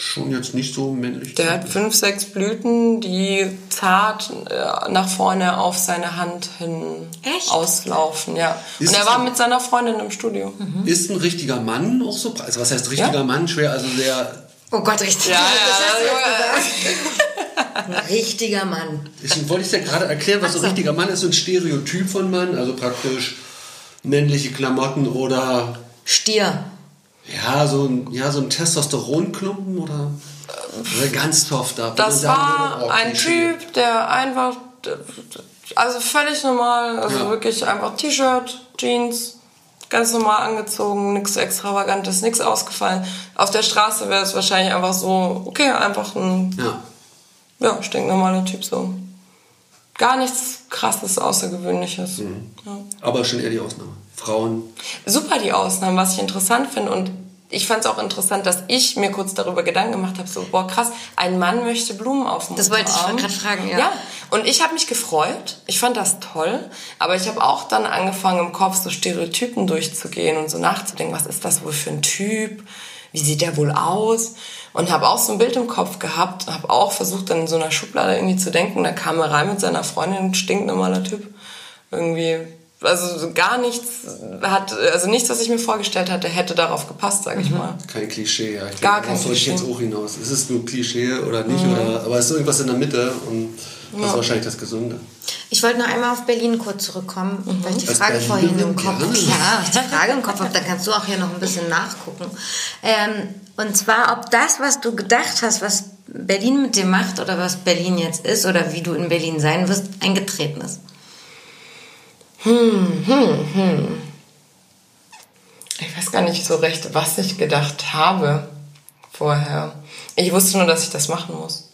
schon jetzt nicht so männlich. Der hat fünf, sechs Blüten, die zart äh, nach vorne auf seine Hand hin Echt? auslaufen, ja. Ist Und er es war mit seiner Freundin im Studio. Ist ein richtiger Mann auch so? Also was heißt richtiger Ja. Mann? Schwer, also sehr. Oh Gott, richtig. Ja, ja. Ein <laughs> richtiger Mann. Ich wollte ich ja gerade erklären, was so so. richtiger Mann ist. So ein Stereotyp von Mann, also praktisch männliche Klamotten oder Stier. Ja, so ein, ja, so ein Testosteronklumpen oder, oder ganz soft ab. Das war oh, ein. Typ, der einfach, also völlig normal, also Ja. wirklich einfach T-Shirt, Jeans, ganz normal angezogen, nichts Extravagantes, nichts ausgefallen. Auf der Straße wäre es wahrscheinlich einfach so, okay, einfach ein, Ja. ja, stinknormaler Typ so. Gar nichts krasses, Außergewöhnliches. Mhm. Ja. Aber schon eher die Ausnahme. Frauen. super die Ausnahmen, was ich interessant finde. Und ich fand es auch interessant, dass ich mir kurz darüber Gedanken gemacht habe, so, boah, krass, ein Mann möchte Blumen auf dem Das wollte ich gerade fragen, ja. Ja, und ich habe mich gefreut. Ich fand das toll. Aber ich habe auch dann angefangen, im Kopf so Stereotypen durchzugehen und so nachzudenken, was ist das wohl für ein Typ? Wie sieht der wohl aus? Und habe auch so ein Bild im Kopf gehabt. Habe auch versucht, dann in so einer Schublade irgendwie zu denken. Da kam er rein mit seiner Freundin, ein stinknormaler Typ. Irgendwie also so gar nichts hat, also nichts, was ich mir vorgestellt hatte, hätte darauf gepasst, sage ich mal. Kein Klischee, ja. Ich Gar denke, kein darauf wollte ich Klischee. jetzt auch hinaus. Ist es nur Klischee oder nicht? Oder, aber es ist irgendwas in der Mitte und das ist wahrscheinlich das Gesunde. Ich wollte noch einmal auf Berlin kurz zurückkommen, weil ich die Als Frage vorhin im Kopf ja, ich die Frage im Kopf habe, dann kannst du auch hier noch ein bisschen nachgucken. Ähm, und zwar, ob das, was du gedacht hast, was Berlin mit dir macht oder was Berlin jetzt ist oder wie du in Berlin sein wirst, eingetreten ist. Ich weiß gar nicht so recht, was ich gedacht habe vorher. Ich wusste nur, dass ich das machen muss.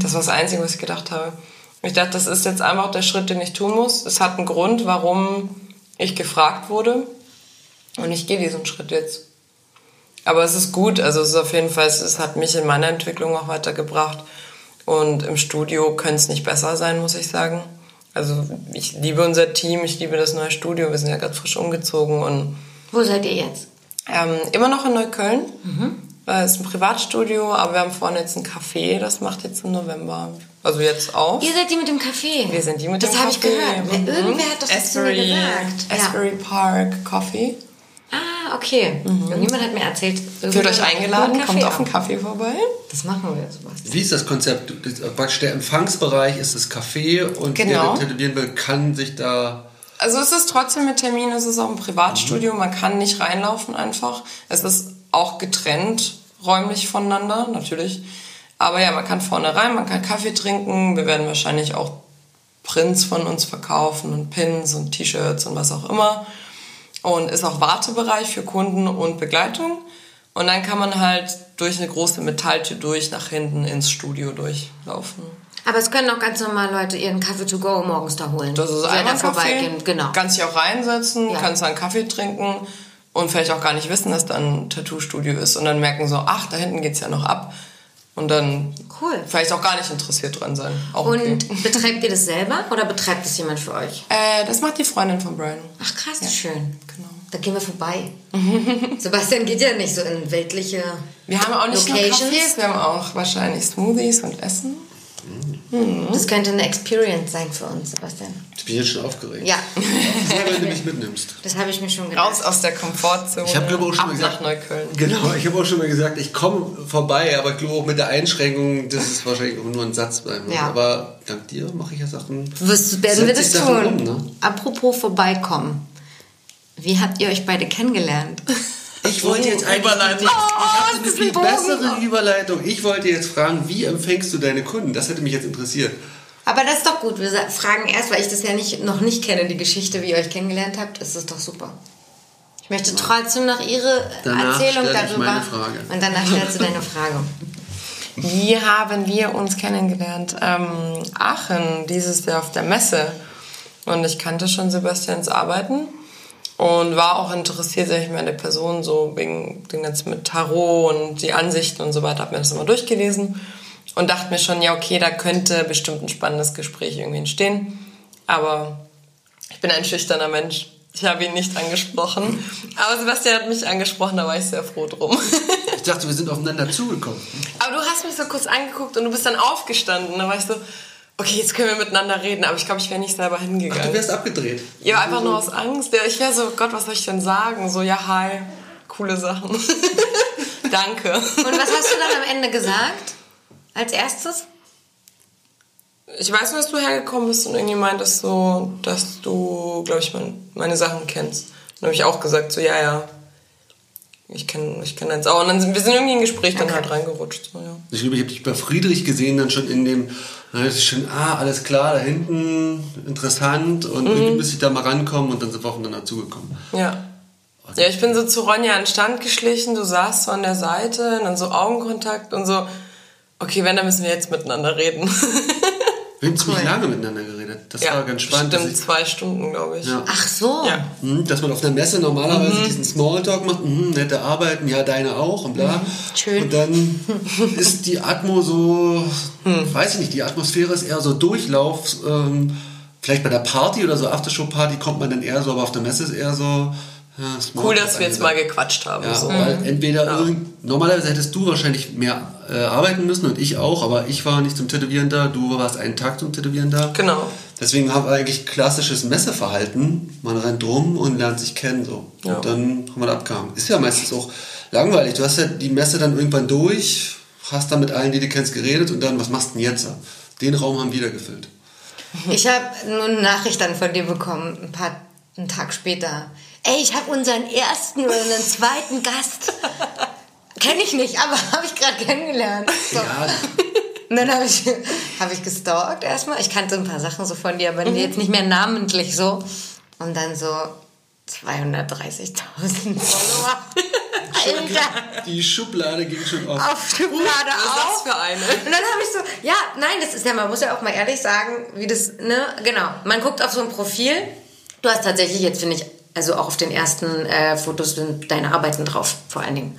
Das war das Einzige, was ich gedacht habe. Ich dachte, das ist jetzt einfach der Schritt, den ich tun muss. Es hat einen Grund, warum ich gefragt wurde. Und ich gehe diesen Schritt jetzt. Aber es ist gut, also es ist auf jeden Fall, es- es hat mich in meiner Entwicklung auch weitergebracht. Und im Studio könnte es nicht besser sein, muss ich sagen. Also ich liebe unser Team, ich liebe das neue Studio. Wir sind ja gerade frisch umgezogen und Wo seid ihr jetzt? ähm, immer noch in Neukölln. Äh, Es ist ein Privatstudio, aber wir haben vorne jetzt ein Café, das macht jetzt im November. Also jetzt auf. Ihr seid die mit dem Café. Wir sind die mit das dem Das habe ich Café. gehört. Mhm. Irgendwer hat doch das zu mir Asbury, gesagt. Ja. Asbury Park Coffee. Ah, okay. Niemand hat mir erzählt. Irgendwer euch eingeladen, kommt Kaffee auf ab. Kaffee vorbei. Das machen wir, Sebastian. Wie ist das Konzept? Der Empfangsbereich ist das Café und Genau. der, der tätowieren will, kann sich da. Also es ist trotzdem mit Termin, es ist auch ein Privatstudio, man kann nicht reinlaufen einfach. Es ist auch getrennt räumlich voneinander, natürlich. Aber ja, man kann vorne rein, man kann Kaffee trinken, wir werden wahrscheinlich auch Prints von uns verkaufen und Pins und T-Shirts und was auch immer. Und ist auch Wartebereich für Kunden und Begleitung. Und dann kann man halt durch eine große Metalltür durch nach hinten ins Studio durchlaufen. Aber es können auch ganz normal Leute ihren Kaffee to go morgens da holen. Das ist Kaffee. vorbeigehen. Genau. Kannst dich auch reinsetzen, Ja. kannst einen Kaffee trinken und vielleicht auch gar nicht wissen, dass da ein Tattoo-Studio ist. Und dann merken so, ach, da hinten geht's ja noch ab. Und dann Cool. vielleicht auch gar nicht interessiert dran sein. Auch okay. Und betreibt ihr das selber oder betreibt das jemand für euch? Äh, das macht die Freundin von Brian. Ach krass, schön. Genau. Da gehen wir vorbei. <laughs> Sebastian geht ja nicht so in weltliche Wir haben auch nicht Locations. nur Cafés, wir haben auch wahrscheinlich Smoothies und Essen. Das könnte eine Experience sein für uns, Sebastian. Ich bin jetzt schon aufgeregt. Ja, Sehr, wenn du mich mitnimmst. das habe ich mir schon gedacht. Raus aus der Komfortzone. Ich habe glaube auch schon mal nach gesagt, Neukölln. Genau, ich habe auch schon mal gesagt, ich komme vorbei, aber ich glaube auch mit der Einschränkung, das ist wahrscheinlich auch nur ein Satz bleiben. Ja. Aber dank dir mache ich ja Sachen. Wirst, werden wir das tun. um, ne? Apropos vorbeikommen. Wie habt ihr euch beide kennengelernt? Ich wollte jetzt eigentlich Überleitung. ich hatte eine viel bessere Überleitung. Ich wollte jetzt fragen, wie empfängst du deine Kunden? Das hätte mich jetzt interessiert. Aber das ist doch gut. Wir fragen erst, weil ich das ja nicht, noch nicht kenne, die Geschichte, wie ihr euch kennengelernt habt. Ist das doch super. Ich möchte trotzdem noch Ihre Danach Erzählung darüber. meine Frage. Und danach stellst du deine Frage. Wie haben wir uns kennengelernt? Ähm, Aachen, dieses Jahr auf der Messe. Und ich kannte schon Sebastians Arbeiten und war auch interessiert, sag ich mal, an der Person, so wegen dem ganzen mit Tarot und die Ansichten und so weiter. Hab mir das immer durchgelesen und dachte mir schon, ja, okay, da könnte bestimmt ein spannendes Gespräch irgendwie entstehen. Aber ich bin ein schüchterner Mensch. Ich habe ihn nicht angesprochen. Aber Sebastian hat mich angesprochen, da war ich sehr froh drum. <laughs> Ich dachte, wir sind aufeinander zugekommen. Aber du hast mich so kurz angeguckt und du bist dann aufgestanden. Da war ich so, okay, jetzt können wir miteinander reden. Aber ich glaube, ich wäre nicht selber Ach, du hingegangen. wärst abgedreht. ja, einfach nur aus Angst. Ich wäre so, Gott, was soll ich denn sagen? So, ja, hi, coole Sachen. <laughs> Danke. Und was hast du dann am Ende gesagt? Als erstes? Ich weiß nur, dass du hergekommen bist und irgendwie meintest so, dass du, glaube ich, mein, meine Sachen kennst. Dann habe ich auch gesagt, so, ja, ja. Ich kenne ich kenn deins auch. Und dann sind wir sind irgendwie in ein Gespräch dann Okay. halt reingerutscht. So, ja. Ich glaube, ich habe dich bei Friedrich gesehen, dann schon in dem, da ist schon, ah, alles klar, da hinten, interessant und Mhm. irgendwie bis ich da mal rankommen und dann sind wir aufeinander zugekommen. Ja. Ja, ich bin so zu Ronja an den Stand geschlichen, du saßt so an der Seite und dann so Augenkontakt und so, okay, wenn, dann müssen wir jetzt miteinander reden. Wir haben ziemlich lange miteinander geredet. Das war ganz spannend. Stimmt, ich- zwei Stunden, glaube ich. Ja. Ach so. Ja. Hm, Dass man auf einer Messe normalerweise Mhm. diesen Smalltalk macht, hm, nette Arbeiten, ja, deine auch und bla. Mhm. Schön. Und dann <laughs> ist die Atmo so, Hm. weiß ich nicht, die Atmosphäre ist eher so Durchlauf. Ähm, vielleicht bei der Party oder so, Aftershow-Party kommt man dann eher so, aber auf der Messe ist eher so. Ja, Smalltalk Cool, dass wir jetzt mal gequatscht haben. Ja, so. weil entweder irgend, normalerweise hättest du wahrscheinlich mehr äh, arbeiten müssen und ich auch, aber ich war nicht zum Tätowieren da, du warst einen Tag zum Tätowieren da. Genau. Deswegen haben wir eigentlich klassisches Messeverhalten. Man rennt rum und lernt sich kennen so. Ja. Und dann haben wir da abgehangen. Ist ja meistens auch langweilig. Du hast ja die Messe dann irgendwann durch, hast dann mit allen, die du kennst, geredet und dann, was machst du denn jetzt? Den Raum haben wir wieder gefüllt. <laughs> Ich habe nur eine Nachricht dann von dir bekommen, ein paar einen Tag später. Ey, ich habe unseren ersten oder unseren zweiten Gast. <laughs> Kenne ich nicht, aber <laughs> habe ich gerade kennengelernt. So. Ja, Und dann habe ich, <laughs> hab ich gestalkt erstmal. Ich kannte ein paar Sachen so von dir, aber jetzt nicht mehr namentlich so. Und dann so 230.000 Follower. <laughs> Alter, die Schublade ging schon auf. auf Schublade ist auf. für eine? Und dann habe ich so, ja, nein, das ist ja, man muss ja auch mal ehrlich sagen, wie das, ne, genau. Man guckt auf so ein Profil. Du hast tatsächlich jetzt, finde ich, also auch auf den ersten äh, Fotos sind deine Arbeiten drauf, vor allen Dingen.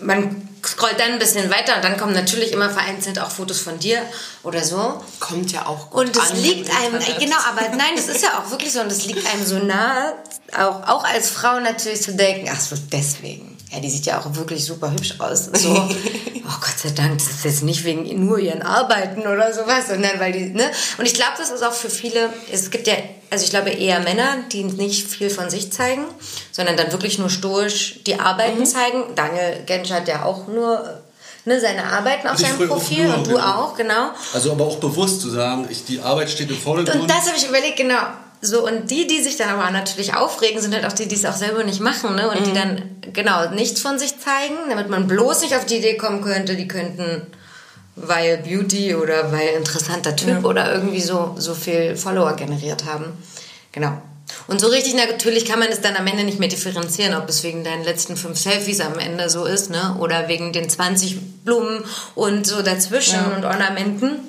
Man scrollt dann ein bisschen weiter und dann kommen natürlich immer vereinzelt auch Fotos von dir oder so. Kommt ja auch gut Und es liegt einem, genau, aber nein, das ist ja auch wirklich so und es liegt einem so nah, auch, auch als Frau natürlich zu denken, ach so, deswegen. Ja, die sieht ja auch wirklich super hübsch aus. So, <laughs> oh Gott sei Dank, das ist jetzt nicht wegen nur ihren Arbeiten oder sowas, sondern weil die, ne? Und ich glaube, das ist auch für viele, es gibt ja, also ich glaube eher Männer, die nicht viel von sich zeigen, sondern dann wirklich nur stoisch die Arbeiten zeigen. Daniel Gensch hat ja auch nur ne, seine Arbeiten auf seinem Profil und du genau. auch, genau. Also aber auch bewusst zu sagen, ich, die Arbeit steht im Vordergrund. Und das habe ich überlegt, genau. So, und die, die sich dann aber natürlich aufregen, sind halt auch die, die es auch selber nicht machen, ne? Und die dann, genau, nichts von sich zeigen, damit man bloß nicht auf die Idee kommen könnte, die könnten, weil Beauty oder weil interessanter Typ oder irgendwie so, so viel Follower generiert haben. Genau. Und so richtig natürlich kann man es dann am Ende nicht mehr differenzieren, ob es wegen deinen letzten fünf Selfies am Ende so ist, ne? Oder wegen den 20 Blumen und so dazwischen Ja. und Ornamenten.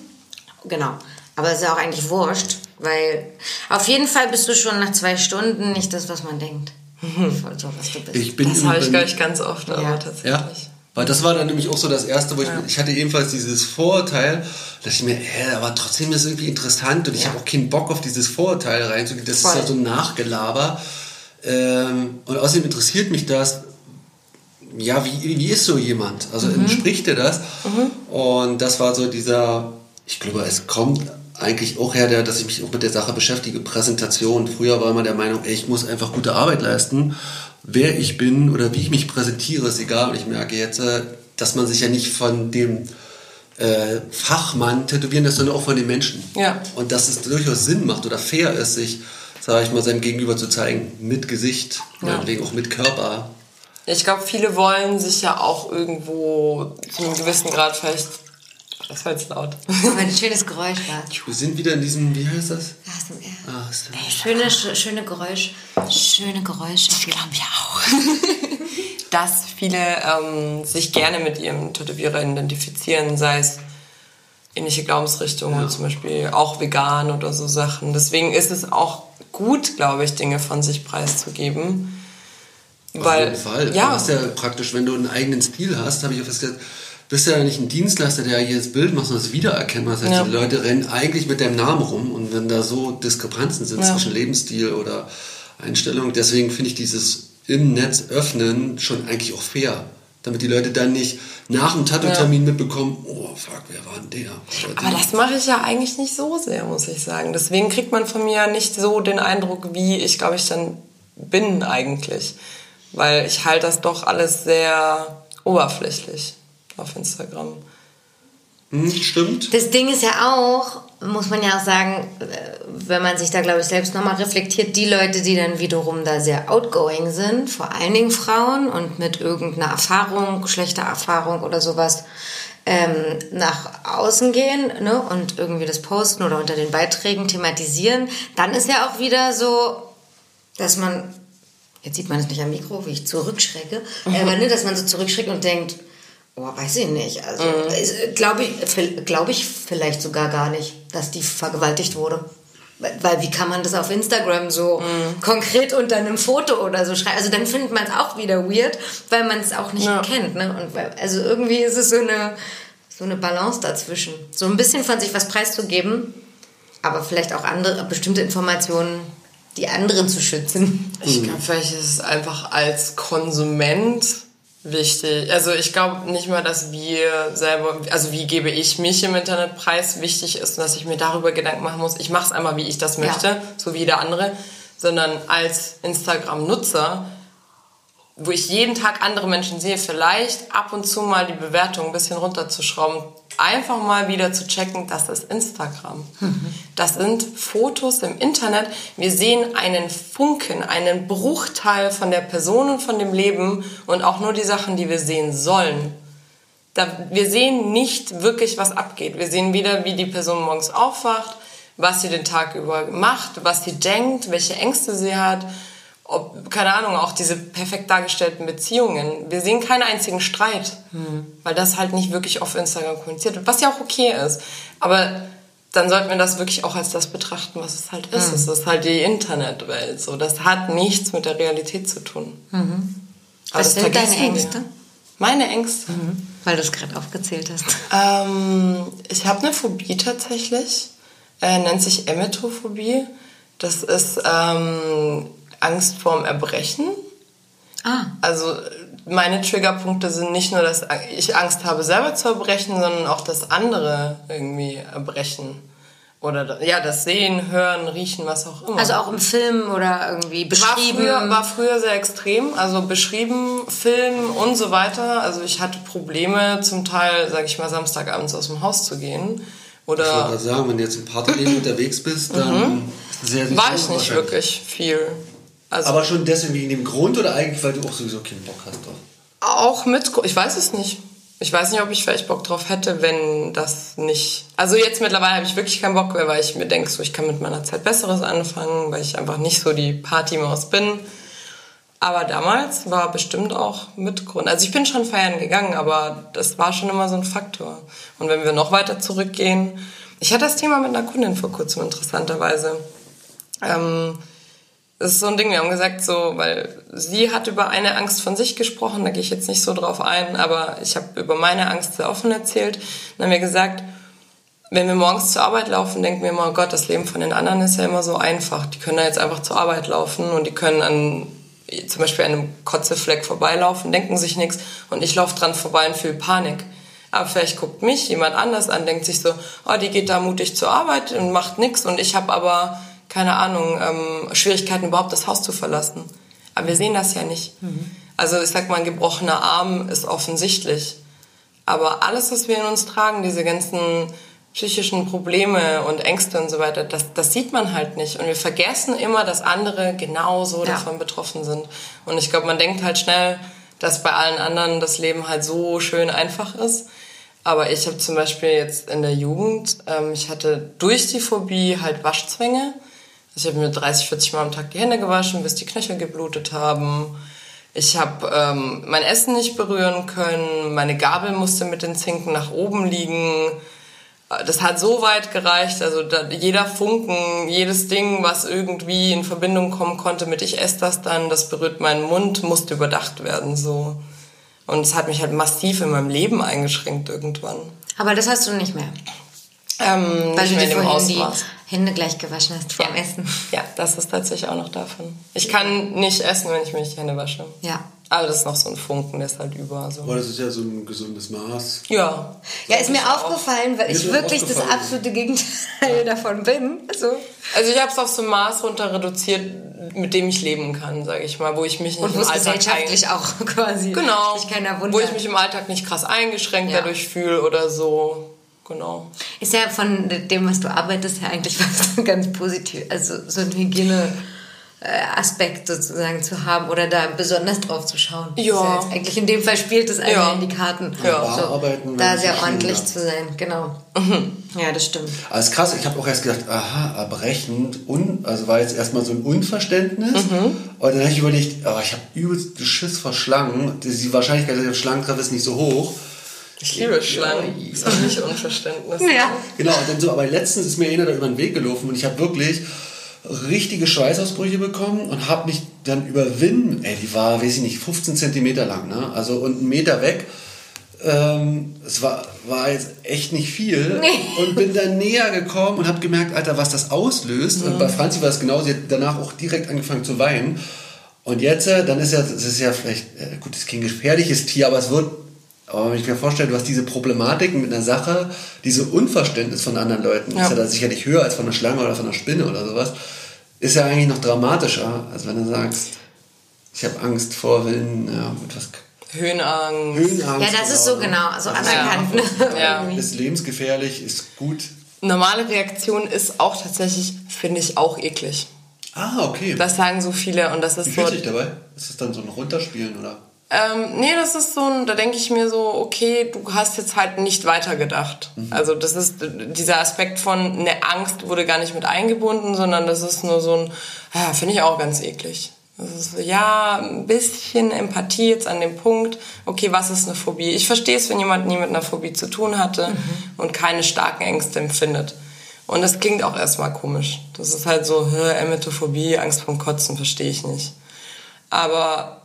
Genau. Aber es ist ja auch eigentlich wurscht, weil auf jeden Fall bist du schon nach zwei Stunden nicht das, was man denkt. Voll so, was du bist. Ich bin Das habe ich bin- gleich ganz oft, aber Ja. tatsächlich. Ja. Weil das war dann nämlich auch so das erste, wo ich, ich hatte ebenfalls dieses Vorurteil, da dachte ich mir, hä, aber trotzdem ist es irgendwie interessant und ich Ja. habe auch keinen Bock auf dieses Vorurteil reinzugehen. Das Voll. ist ja so ein Nachgelaber. Ähm, und außerdem interessiert mich das, ja, wie, wie ist so jemand? Also entspricht dir das? Und das war so dieser, ich glaube, es kommt eigentlich auch her, der, dass ich mich auch mit der Sache beschäftige, Präsentation. Früher war man der Meinung, ey, ich muss einfach gute Arbeit leisten. Wer ich bin oder wie ich mich präsentiere, ist egal. Und ich merke jetzt, äh, dass man sich ja nicht von dem äh, Fachmann tätowieren lässt, sondern auch von den Menschen. Ja. Und dass es durchaus Sinn macht oder fair ist, sich, sage ich mal, seinem Gegenüber zu zeigen, mit Gesicht, meinetwegen auch mit Körper. Ich glaube, viele wollen sich ja auch irgendwo zu einem gewissen Grad vielleicht. Das war jetzt laut. Aber ein schönes Geräusch war. Wir sind wieder in diesem, wie heißt das? ASMR. Ah, ist- Ey, schöne, sch- schöne Geräusch. Schöne Geräusche. Das glaube ich auch. <laughs> dass viele ähm, sich gerne mit ihrem Tätowierer identifizieren, sei es ähnliche Glaubensrichtungen, zum Beispiel auch vegan oder so Sachen. Deswegen ist es auch gut, glaube ich, Dinge von sich preiszugeben. Auf Weil, jeden Fall. Du Ja, hast ja praktisch, wenn du einen eigenen Stil hast, habe ich auch festgestellt, bist ja nicht ein Dienstleister, der jedes Bild macht, sondern es wiedererkennbar. Das heißt, Ja. die Leute rennen eigentlich mit deinem Namen rum und wenn da so Diskrepanzen sind Ja. zwischen Lebensstil oder Einstellung, deswegen finde ich dieses im Netz öffnen schon eigentlich auch fair. Damit die Leute dann nicht nach dem Tattoo-Termin mitbekommen, oh fuck, wer war denn der? Aber das mache ich ja eigentlich nicht so sehr, muss ich sagen. Deswegen kriegt man von mir nicht so den Eindruck, wie ich, glaube ich, dann bin eigentlich. Weil ich halte das doch alles sehr oberflächlich auf Instagram. Hm, stimmt. Das Ding ist ja auch, muss man ja auch sagen, äh, wenn man sich da, glaube ich, selbst nochmal reflektiert, die Leute, die dann wiederum da sehr outgoing sind, vor allen Dingen Frauen und mit irgendeiner Erfahrung, schlechter Erfahrung oder sowas, ähm, nach außen gehen ne, und irgendwie das posten oder unter den Beiträgen thematisieren, dann ist ja auch wieder so, dass man, jetzt sieht man es nicht am Mikro, wie ich zurückschrecke, <laughs> aber ne, dass man so zurückschreckt und denkt, oh, weiß ich nicht, also glaube ich, glaube ich vielleicht sogar gar nicht, dass die vergewaltigt wurde. Weil- wie kann man das auf Instagram so konkret unter einem Foto oder so schreiben? Also dann findet man es auch wieder weird, weil man es auch nicht Ja. kennt. Ne? Und weil, also irgendwie ist es so eine, so eine Balance dazwischen. So ein bisschen von sich was preiszugeben, aber vielleicht auch andere bestimmte Informationen, die anderen zu schützen. Ich glaube, vielleicht ist es einfach als Konsument wichtig. Also ich glaube nicht mal, dass wir selber, also wie gebe ich mich im Internet preis, wichtig ist, dass ich mir darüber Gedanken machen muss. Ich mache es einmal, wie ich das möchte, Ja. so wie jeder andere, sondern als Instagram-Nutzer, wo ich jeden Tag andere Menschen sehe, vielleicht ab und zu mal die Bewertung ein bisschen runterzuschrauben, einfach mal wieder zu checken, das ist Instagram. Das sind Fotos im Internet. Wir sehen einen Funken, einen Bruchteil von der Person und von dem Leben und auch nur die Sachen, die wir sehen sollen. Da, wir sehen nicht wirklich, was abgeht. Wir sehen weder, wie die Person morgens aufwacht, was sie den Tag über macht, was sie denkt, welche Ängste sie hat, ob, keine Ahnung, auch diese perfekt dargestellten Beziehungen. Wir sehen keinen einzigen Streit, weil das halt nicht wirklich auf Instagram kommuniziert wird, was ja auch okay ist. Aber dann sollten wir das wirklich auch als das betrachten, was es halt ist. Es ist halt die Internetwelt. So, das hat nichts mit der Realität zu tun. Aber Was sind deine. Ängste? Meine Ängste. Weil du es gerade aufgezählt hast. Ähm, ich habe eine Phobie tatsächlich. Äh, nennt sich Emetophobie. Das ist ähm, Angst vorm Erbrechen. Ah, Also meine Triggerpunkte sind nicht nur, dass ich Angst habe, selber zu erbrechen, sondern auch, dass andere irgendwie erbrechen. Oder ja, das Sehen, Hören, Riechen, was auch immer. also auch im Film oder irgendwie war beschrieben. früher, war früher sehr extrem, also beschrieben, Film und so weiter. Also ich hatte Probleme, zum Teil, sage ich mal, Samstagabends aus dem Haus zu gehen. Ich wollte Oder gerade sagen, wenn du jetzt im Partyleben unterwegs bist, dann das sehr, sehr war ich nicht wirklich viel. Also Aber schon deswegen wegen dem Grund oder eigentlich, weil du auch sowieso keinen Bock hast drauf? auch mit, ich weiß es nicht. Ich weiß nicht, ob ich vielleicht Bock drauf hätte, wenn das nicht. Also jetzt mittlerweile habe ich wirklich keinen Bock mehr, weil ich mir denke, so ich kann mit meiner Zeit Besseres anfangen, weil ich einfach nicht so die Partymaus bin. Aber damals war bestimmt auch mit Grund. Also ich bin schon feiern gegangen, aber das war schon immer so ein Faktor. Und wenn wir noch weiter zurückgehen, ich hatte das Thema mit einer Kundin vor kurzem interessanterweise. Ähm, das ist so ein Ding, wir haben gesagt, so, weil sie hat über eine Angst von sich gesprochen, da gehe ich jetzt nicht so drauf ein, aber ich habe über meine Angst sehr offen erzählt. Dann haben wir gesagt, wenn wir morgens zur Arbeit laufen, denken wir immer, oh Gott, das Leben von den anderen ist ja immer so einfach. Die können da jetzt einfach zur Arbeit laufen und die können an zum Beispiel einem Kotzefleck vorbeilaufen, denken sich nichts und ich laufe dran vorbei und fühle Panik. Aber vielleicht guckt mich jemand anders an, denkt sich so, oh, die geht da mutig zur Arbeit und macht nichts und ich habe aber keine Ahnung, ähm, Schwierigkeiten überhaupt das Haus zu verlassen. Aber wir sehen das ja nicht. Mhm. Also ich sag mal, ein gebrochener Arm ist offensichtlich. Aber alles, was wir in uns tragen, diese ganzen psychischen Probleme und Ängste und so weiter, das, das sieht man halt nicht. Und wir vergessen immer, dass andere genauso ja. davon betroffen sind. Und ich glaube, man denkt halt schnell, dass bei allen anderen das Leben halt so schön einfach ist. Aber ich habe zum Beispiel jetzt in der Jugend, ähm, ich hatte durch die Phobie halt Waschzwänge. Ich habe mir 30, 40 Mal am Tag die Hände gewaschen, bis die Knöchel geblutet haben. Ich habe ähm, mein Essen nicht berühren können. Meine Gabel musste mit den Zinken nach oben liegen. Das hat so weit gereicht, also da, jeder Funken, jedes Ding, was irgendwie in Verbindung kommen konnte mit ich esse das dann, das berührt meinen Mund, musste überdacht werden so. Und es hat mich halt massiv in meinem Leben eingeschränkt irgendwann. Aber das hast du nicht mehr. Ähm, Weil du dir vorhin die Hände gleich gewaschen hast vor ja. Essen. Ja, das ist tatsächlich auch noch davon. Ich kann nicht essen, wenn ich mir nicht die Hände wasche. Ja. Aber das ist noch so ein Funken, der ist halt über. So. Aber das ist ja so ein gesundes Maß. Ja. Ja, ist mir aufgefallen, weil ich wirklich das absolute Gegenteil davon bin. Also, also ich habe es auf so ein Maß runter reduziert, mit dem ich leben kann, sage ich mal, wo ich mich nicht Und im Alltag gesellschaftlich auch <laughs> quasi. Genau. Wo ich mich im Alltag nicht krass eingeschränkt ja. dadurch fühle oder so genau. Ist ja von dem, was du arbeitest, ja eigentlich <laughs> was ganz positiv. Also so ein Hygiene. Aspekt sozusagen zu haben oder da besonders drauf zu schauen. Ja. ja eigentlich in dem Fall spielt es einfach ja. in die Karten. Ja. So, arbeiten, da sehr ordentlich ja. zu sein, genau. Mhm. Ja, das stimmt. Also krass, ich habe auch erst gedacht, aha, erbrechend, un, also war jetzt erstmal so ein Unverständnis. Mhm. Und dann habe ich überlegt, oh, ich habe übelst Schiss vor Schlangen. Die Wahrscheinlichkeit, dass ich auf Schlangen treffe, ist nicht so hoch. Ich liebe Schlangen. Das ist auch nicht Unverständnis. Ja. Genau, und dann so, aber letztens ist mir einer da über den Weg gelaufen und ich habe wirklich richtige Schweißausbrüche bekommen und habe mich dann überwinden. Ey, die war, weiß ich nicht, 15 Zentimeter lang, ne? Also und einen Meter weg. Ähm, es war, war jetzt echt nicht viel nee. und bin dann näher gekommen und habe gemerkt, Alter, was das auslöst. Mhm. Und bei Franzi war es genau, sie hat danach auch direkt angefangen zu weinen. Und jetzt, äh, dann ist ja, das ist ja vielleicht, äh, gut, das ist kein gefährliches Tier, aber es wird aber wenn ich mir vorstelle, du hast diese Problematiken mit einer Sache, diese Unverständnis von anderen Leuten, ja. ist ja da sicherlich höher als von einer Schlange oder von einer Spinne oder sowas, ist ja eigentlich noch dramatischer, als wenn du sagst, ich habe Angst vor Willen, ja, mit was. Höhenangst. Höhenangst. Ja, das ist so genau, so anerkannt. Ja. ja. Ist lebensgefährlich, ist gut. Normale Reaktion ist auch tatsächlich, finde ich, auch eklig. Ah, okay. Das sagen so viele und das ist Wie so. Fühlt sich dabei? Ist das dann so ein Runterspielen oder? Ähm, nee, das ist so ein, da denke ich mir so, okay, du hast jetzt halt nicht weitergedacht. Mhm. Also das ist dieser Aspekt von eine Angst wurde gar nicht mit eingebunden, sondern das ist nur so ein, ja, finde ich auch ganz eklig. Das ist, ja, ein bisschen Empathie jetzt an dem Punkt, okay, was ist eine Phobie? Ich verstehe es, wenn jemand nie mit einer Phobie zu tun hatte mhm. und keine starken Ängste empfindet. Und das klingt auch erstmal komisch. Das ist halt so, Emetophobie, Angst vom Kotzen, verstehe ich nicht. Aber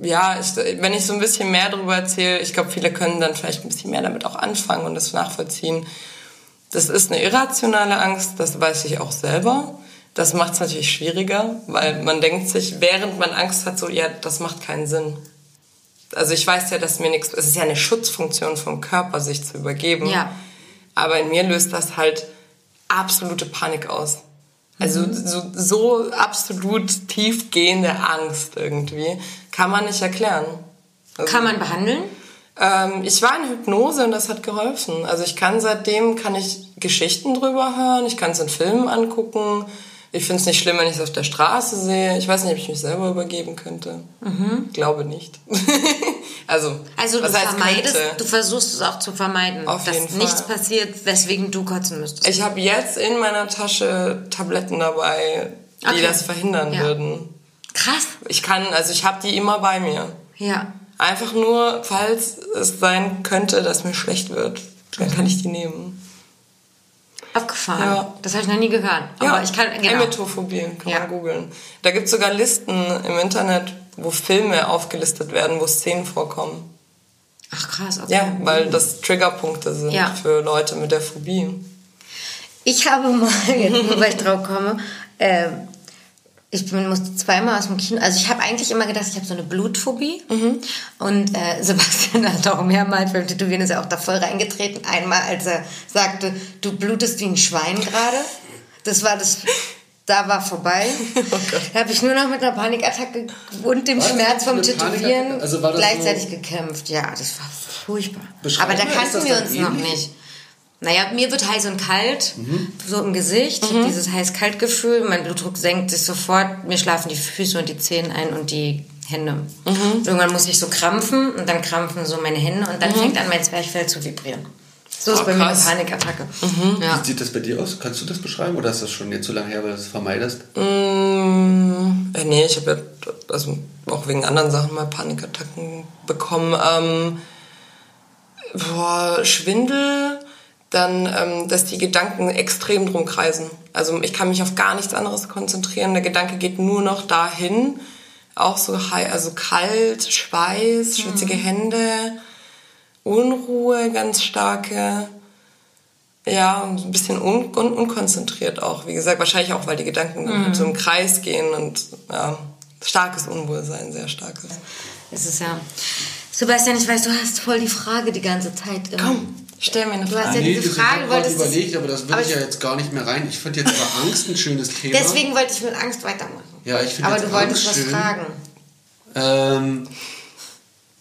ja, ich, wenn ich so ein bisschen mehr darüber erzähle, ich glaube, viele können dann vielleicht ein bisschen mehr damit auch anfangen und das nachvollziehen. Das ist eine irrationale Angst, das weiß ich auch selber. Das macht es natürlich schwieriger, weil man denkt sich, während man Angst hat, so, ja, das macht keinen Sinn. Also ich weiß ja, dass mir nichts, es ist ja eine Schutzfunktion vom Körper, sich zu übergeben. Ja. Aber in mir löst das halt absolute Panik aus. Also mhm. so, so absolut tiefgehende Angst irgendwie kann man nicht erklären. Also, kann man behandeln? Ähm, ich war in Hypnose und das hat geholfen. Also ich kann seitdem kann ich Geschichten drüber hören, ich kann es in Filmen angucken. Ich finde es nicht schlimm, wenn ich es auf der Straße sehe. Ich weiß nicht, ob ich mich selber übergeben könnte. Mhm. Glaube nicht. <laughs> Also, Also du vermeidest, könnte? du versuchst es auch zu vermeiden, Auf dass nichts passiert, weswegen du kotzen müsstest. Ich habe jetzt in meiner Tasche Tabletten dabei, die Okay. das verhindern Ja. würden. Krass. Ich kann, also ich habe die immer bei mir. Ja. Einfach nur, falls es sein könnte, dass mir schlecht wird, dann kann ich die nehmen. Abgefahren. Ja. Das habe ich noch nie gehört. Aber ich kann, genau. Emetophobie, kann Ja. man googeln. Da gibt es sogar Listen im Internet, wo Filme aufgelistet werden, wo Szenen vorkommen. Ach krass, okay. Ja, weil das Triggerpunkte sind Ja. für Leute mit der Phobie. Ich habe mal, <laughs> jetzt weil ich drauf komme, ähm, ich bin, musste zweimal aus dem Kino, also ich habe eigentlich immer gedacht, ich habe so eine Blutphobie. Und äh, <laughs> Sebastian hat auch mehrmals beim Tätowieren ist er auch da voll reingetreten. Einmal, als er sagte, du blutest wie ein Schwein gerade. Das war das, da war vorbei. <laughs> Da habe ich nur noch mit einer Panikattacke und dem Was? Schmerz vom Tätowieren? Also war gleichzeitig so- gekämpft. Ja, das war furchtbar. Aber da kannten wir uns noch ähnlich? nicht. Naja, mir wird heiß und kalt, Mhm. so im Gesicht, Ich hab dieses heiß-kalt-Gefühl, mein Blutdruck senkt sich sofort, mir schlafen die Füße und die Zehen ein und die Hände. Mhm. Irgendwann muss ich so krampfen und dann krampfen so meine Hände und dann fängt an mein Zwerchfell zu vibrieren. So ist Oh, bei mir eine. Panikattacke. Mhm. Ja. Wie sieht das bei dir aus? Kannst du das beschreiben oder ist das schon jetzt so lange her, weil du es vermeidest? Mm, äh, nee, ich habe ja also auch wegen anderen Sachen mal Panikattacken bekommen. Ähm, boah, Schwindel, dann, ähm, dass die Gedanken extrem drum kreisen. Also ich kann mich auf gar nichts anderes konzentrieren. Der Gedanke geht nur noch dahin. Auch so hei- also kalt, Schweiß, schwitzige Hände, Unruhe, ganz starke. Ja, ein bisschen un un unkonzentriert auch. Wie gesagt, wahrscheinlich auch, weil die Gedanken Mhm. so im Kreis gehen und ja, starkes Unwohlsein, sehr starkes. Es ist ja. Sebastian, ich weiß, du hast voll die Frage die ganze Zeit. Komm, stell mir eine Du hast Frage. ja diese das Frage, wolltest du- überlegt, aber das will aber ich ja jetzt gar nicht mehr rein. Ich finde jetzt aber Angst ein schönes Thema. Deswegen wollte ich mit Angst weitermachen. Ja, ich finde Aber jetzt du wolltest was schön. fragen. Ähm,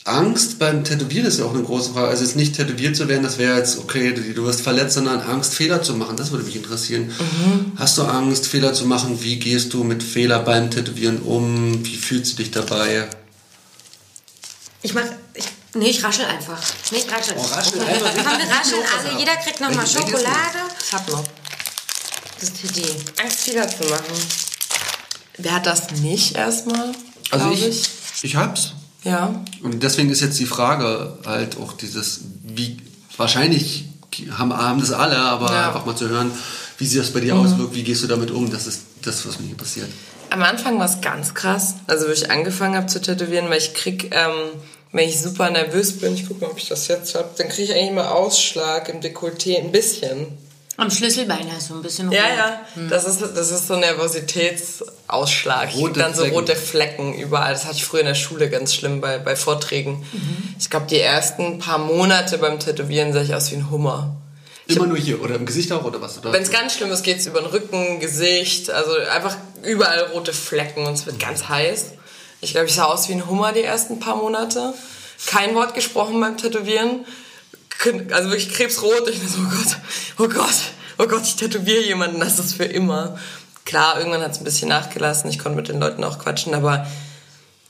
Angst beim Tätowieren ist ja auch eine große Frage. Also jetzt nicht tätowiert zu werden, das wäre jetzt okay, du, wirst verletzt, sondern Angst, Fehler zu machen. Das würde mich interessieren. Mhm. Hast du Angst, Fehler zu machen? Wie gehst du mit Fehler beim Tätowieren um? Wie fühlst du dich dabei? Ich mach. Ich, nee, ich raschel einfach. Nee, ich raschel. Oh, raschel einfach. Komm, wir rascheln alle. Jeder kriegt nochmal Schokolade. Ich hab noch. Das ist für die. Angst, Fehler zu machen. Wer hat das nicht erstmal? Also glaub ich, ich hab's. Ja. Und deswegen ist jetzt die Frage halt auch dieses, wie, wahrscheinlich haben, haben das alle, aber Ja. einfach mal zu hören, wie sich das bei dir auswirkt, wie gehst du damit um, das ist das, was mir hier passiert. Am Anfang war es ganz krass. Also, wo ich angefangen habe zu tätowieren, weil ich krieg, ähm, wenn ich super nervös bin, ich guck mal, ob ich das jetzt habe, dann kriege ich eigentlich immer Ausschlag im Dekolleté, ein bisschen. Am Schlüsselbein hast du ein bisschen Ja, rot. ja, das ist, das ist so Nervositätsausschlag. Ich krieg Rote dann so Flecken. rote Flecken überall. Das hatte ich früher in der Schule ganz schlimm bei, bei Vorträgen. Ich glaube, die ersten paar Monate beim Tätowieren sah ich aus wie ein Hummer. Immer nur hier oder im Gesicht auch oder was? Wenn es ganz schlimm ist, geht es über den Rücken, Gesicht, also einfach überall rote Flecken und es wird ganz heiß. Ich glaube, ich sah aus wie ein Hummer die ersten paar Monate. Kein Wort gesprochen beim Tätowieren. Also wirklich krebsrot. Ich so, oh Gott, oh Gott, oh Gott, ich tätowiere jemanden, das ist für immer. Klar, irgendwann hat es ein bisschen nachgelassen. Ich konnte mit den Leuten auch quatschen, aber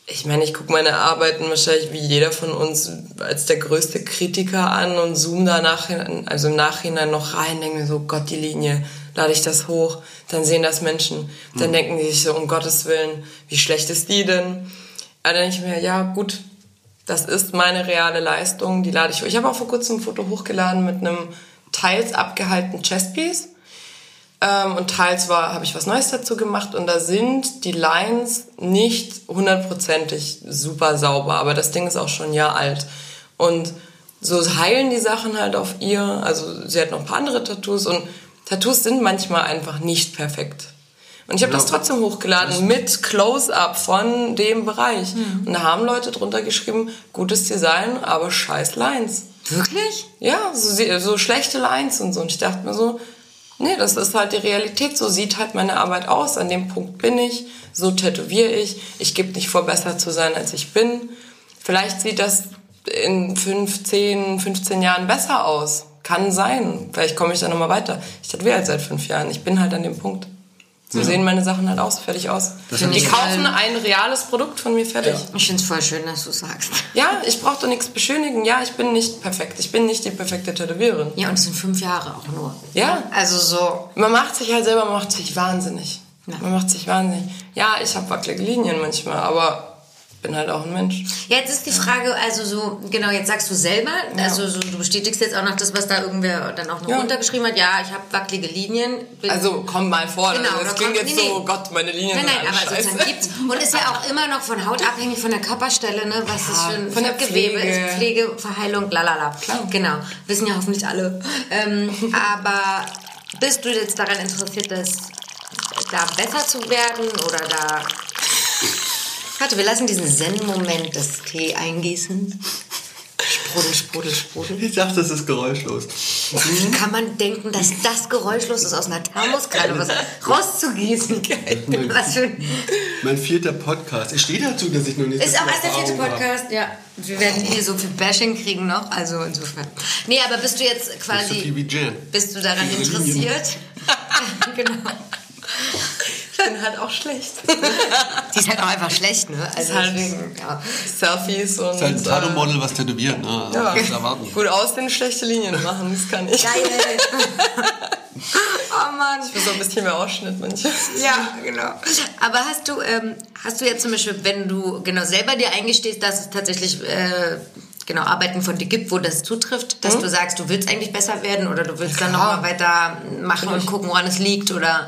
ich meine, ich gucke meine Arbeiten wahrscheinlich wie jeder von uns als der größte Kritiker an und zoome da also im Nachhinein noch rein, denke mir so, Gott, die Linie, lade ich das hoch, dann sehen das Menschen, dann denken die sich so, um Gottes Willen, wie schlecht ist die denn? Aber dann denke ich mir, ja gut, das ist meine reale Leistung, die lade ich hoch. Ich habe auch vor kurzem ein Foto hochgeladen mit einem teils abgehaltenen Chestpiece. Ähm, und teils war, habe ich was Neues dazu gemacht und da sind die Lines nicht hundertprozentig super sauber, aber das Ding ist auch schon ein Jahr alt. Und so heilen die Sachen halt auf ihr. Also sie hat noch ein paar andere Tattoos und Tattoos sind manchmal einfach nicht perfekt. Und ich habe das trotzdem hochgeladen mit Close-up von dem Bereich. Und da haben Leute drunter geschrieben, gutes Design, aber scheiß Lines. Wirklich? Ja, so, so schlechte Lines und so. Und ich dachte mir so, nee, das ist halt die Realität. So sieht halt meine Arbeit aus. An dem Punkt bin ich. So tätowiere ich. Ich gebe nicht vor, besser zu sein, als ich bin. Vielleicht sieht das in 15, 15 Jahren besser aus. Kann sein. Vielleicht komme ich da nochmal weiter. Ich tätowiere halt seit fünf Jahren. Ich bin halt an dem Punkt. So sehen meine Sachen halt aus, fertig aus. Die ich kaufen ein reales Produkt von mir fertig. Ich finde es voll schön, dass du sagst. Ja, ich brauche doch nichts beschönigen. Ja, ich bin nicht perfekt. Ich bin nicht die perfekte Tätowiererin. Ja, und es sind fünf Jahre auch nur. Ja. Also so. Man macht sich halt selber, man macht sich wahnsinnig. Ja. Man macht sich wahnsinnig. Ja, ich habe wackelige Linien manchmal, aber bin halt auch ein Mensch. Jetzt ist die Frage, also so, genau, jetzt sagst du selber, also so, du bestätigst jetzt auch noch das, was da irgendwer dann auch noch Ja. runtergeschrieben hat. Ja, ich habe wackelige Linien. Also komm mal vor, Genau, also, da es klingt kommt- jetzt nee, so, nee. Gott, meine Linien Nein, sind nein, aber scheiße. sozusagen gibt's. Und ist ja auch immer noch von Haut abhängig, von der Körperstelle, ne? Was das für ein von der Pflege. ist, Pflege, Verheilung, lalala. Klar. Genau. Wissen ja hoffentlich alle. Ähm, aber bist du jetzt daran interessiert, dass da besser zu werden oder da. Warte, wir lassen diesen Zen-Moment des Tee eingießen. Sprudel, sprudel, sprudel. Ich dachte, das ist geräuschlos. Wie kann man denken, dass das geräuschlos ist, aus einer Thermoskanne was rauszugießen? <laughs> Was für ein Mein vierter Podcast. Ich stehe dazu, dass ich noch nicht Ist auch erst der vierte Erfahrung habe. Podcast, ja. Wir werden hier so viel Bashing kriegen noch, also insofern. Nee, aber bist du jetzt quasi, wie Jan. bist du daran interessiert? <laughs> genau. Ich bin halt auch schlecht. Die ist halt auch einfach schlecht, ne? Also halt- deswegen, ja. Selfies und... Das ist halt ein äh, Tattoo-Model, was tätowiert, ne? Also, ja. Das ist erwarten. Gut aussehen, schlechte Linien machen, das kann ich. Geil. <laughs> oh Mann. So ein bisschen mehr Ausschnitt manchmal. Ja, genau. Aber hast du, ähm, hast du jetzt zum Beispiel, wenn du genau selber dir eingestehst, dass es tatsächlich äh, genau Arbeiten von dir gibt, wo das zutrifft, dass du sagst, du willst eigentlich besser werden oder du willst dann Mhm. Klar. nochmal weiter machen und gucken, woran es liegt oder,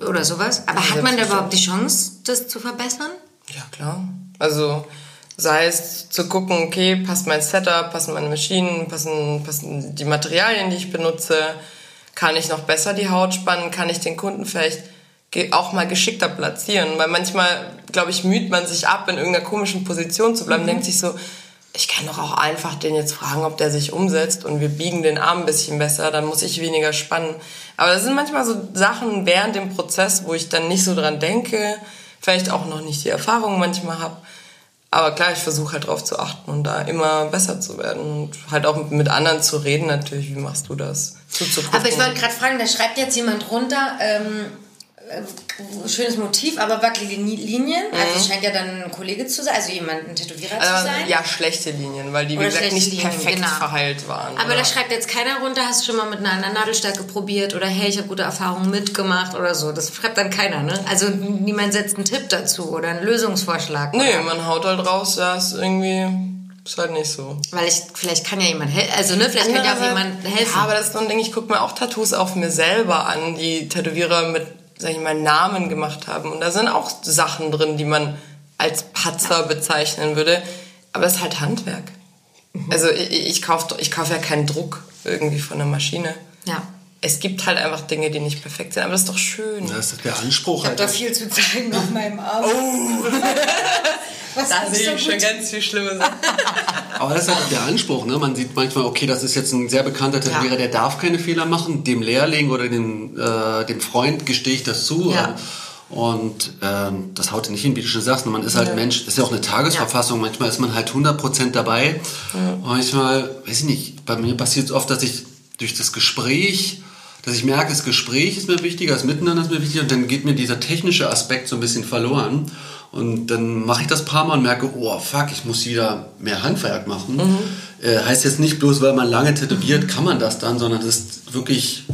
oder sowas. Aber hat man da überhaupt die Chance, das zu verbessern? Ja, klar. Also sei es zu gucken, okay, passt mein Setup, passen meine Maschinen, passen, passen die Materialien, die ich benutze, kann ich noch besser die Haut spannen, kann ich den Kunden vielleicht auch mal geschickter platzieren, weil manchmal, glaube ich, müht man sich ab, in irgendeiner komischen Position zu bleiben, denkt sich so, ich kann doch auch einfach den jetzt fragen, ob der sich umsetzt und wir biegen den Arm ein bisschen besser, dann muss ich weniger spannen. Aber das sind manchmal so Sachen während dem Prozess, wo ich dann nicht so dran denke, vielleicht auch noch nicht die Erfahrung manchmal habe. Aber klar, ich versuche halt drauf zu achten und da immer besser zu werden und halt auch mit anderen zu reden natürlich. Wie machst du das? Zuzugucken. Aber ich wollte gerade fragen, da schreibt jetzt jemand runter, ähm, äh, schönes Motiv, aber wackelige Ni- Linien. Also es scheint ja dann ein Kollege zu sein, also jemand, ein Tätowierer zu Mhm. äh, sein. ja, schlechte Linien, weil die, wie gesagt, nicht Linien, perfekt genau. verheilt waren. Aber oder? da schreibt jetzt keiner runter, hast du schon mal mit einer anderen Nadelstärke probiert oder hey, ich habe gute Erfahrungen mitgemacht oder so. Das schreibt dann keiner, ne? Also niemand setzt einen Tipp dazu oder einen Lösungsvorschlag. Nee, oder? man haut halt raus, ja, ist irgendwie, ist halt nicht so. Weil ich, vielleicht kann ja jemand helfen. Also, ne, vielleicht kann ja auch jemand helfen. Ja, aber das ist so ein Ding, ich gucke mir auch Tattoos auf mir selber an, die Tätowierer mit, sag ich mal, Namen gemacht haben. Und da sind auch Sachen drin, die man als Patzer bezeichnen würde. Aber es ist halt Handwerk. Mhm. Also ich, ich kaufe ich kauf ja keinen Druck irgendwie von der Maschine. ja. Es gibt halt einfach Dinge, die nicht perfekt sind, aber das ist doch schön. Das ist der Anspruch Ich habe halt. da viel zu zeigen auf meinem Arm. Oh. <laughs> Was Da ist sehe ich schon ganz viel schlimme Sachen. <laughs> Aber das ist halt auch der Anspruch, ne? Man sieht manchmal, okay, das ist jetzt ein sehr bekannter Tätowierer, der darf keine Fehler machen. Dem Lehrling oder dem, äh, dem Freund gestehe ich das zu. Ja. Und ähm, das haut nicht hin, wie du schon sagst. Man ist halt Mensch, das ist ja auch eine Tagesverfassung. Manchmal ist man halt 100% dabei. Und manchmal, weiß ich nicht, bei mir passiert es oft, dass ich durch das Gespräch, dass ich merke, das Gespräch ist mir wichtiger, das Miteinander ist mir wichtiger und dann geht mir dieser technische Aspekt so ein bisschen verloren. Und dann mache ich das paar Mal und merke, oh fuck, ich muss wieder mehr Handwerk machen. Äh, heißt jetzt nicht bloß, weil man lange tätowiert, kann man das dann, sondern das ist wirklich,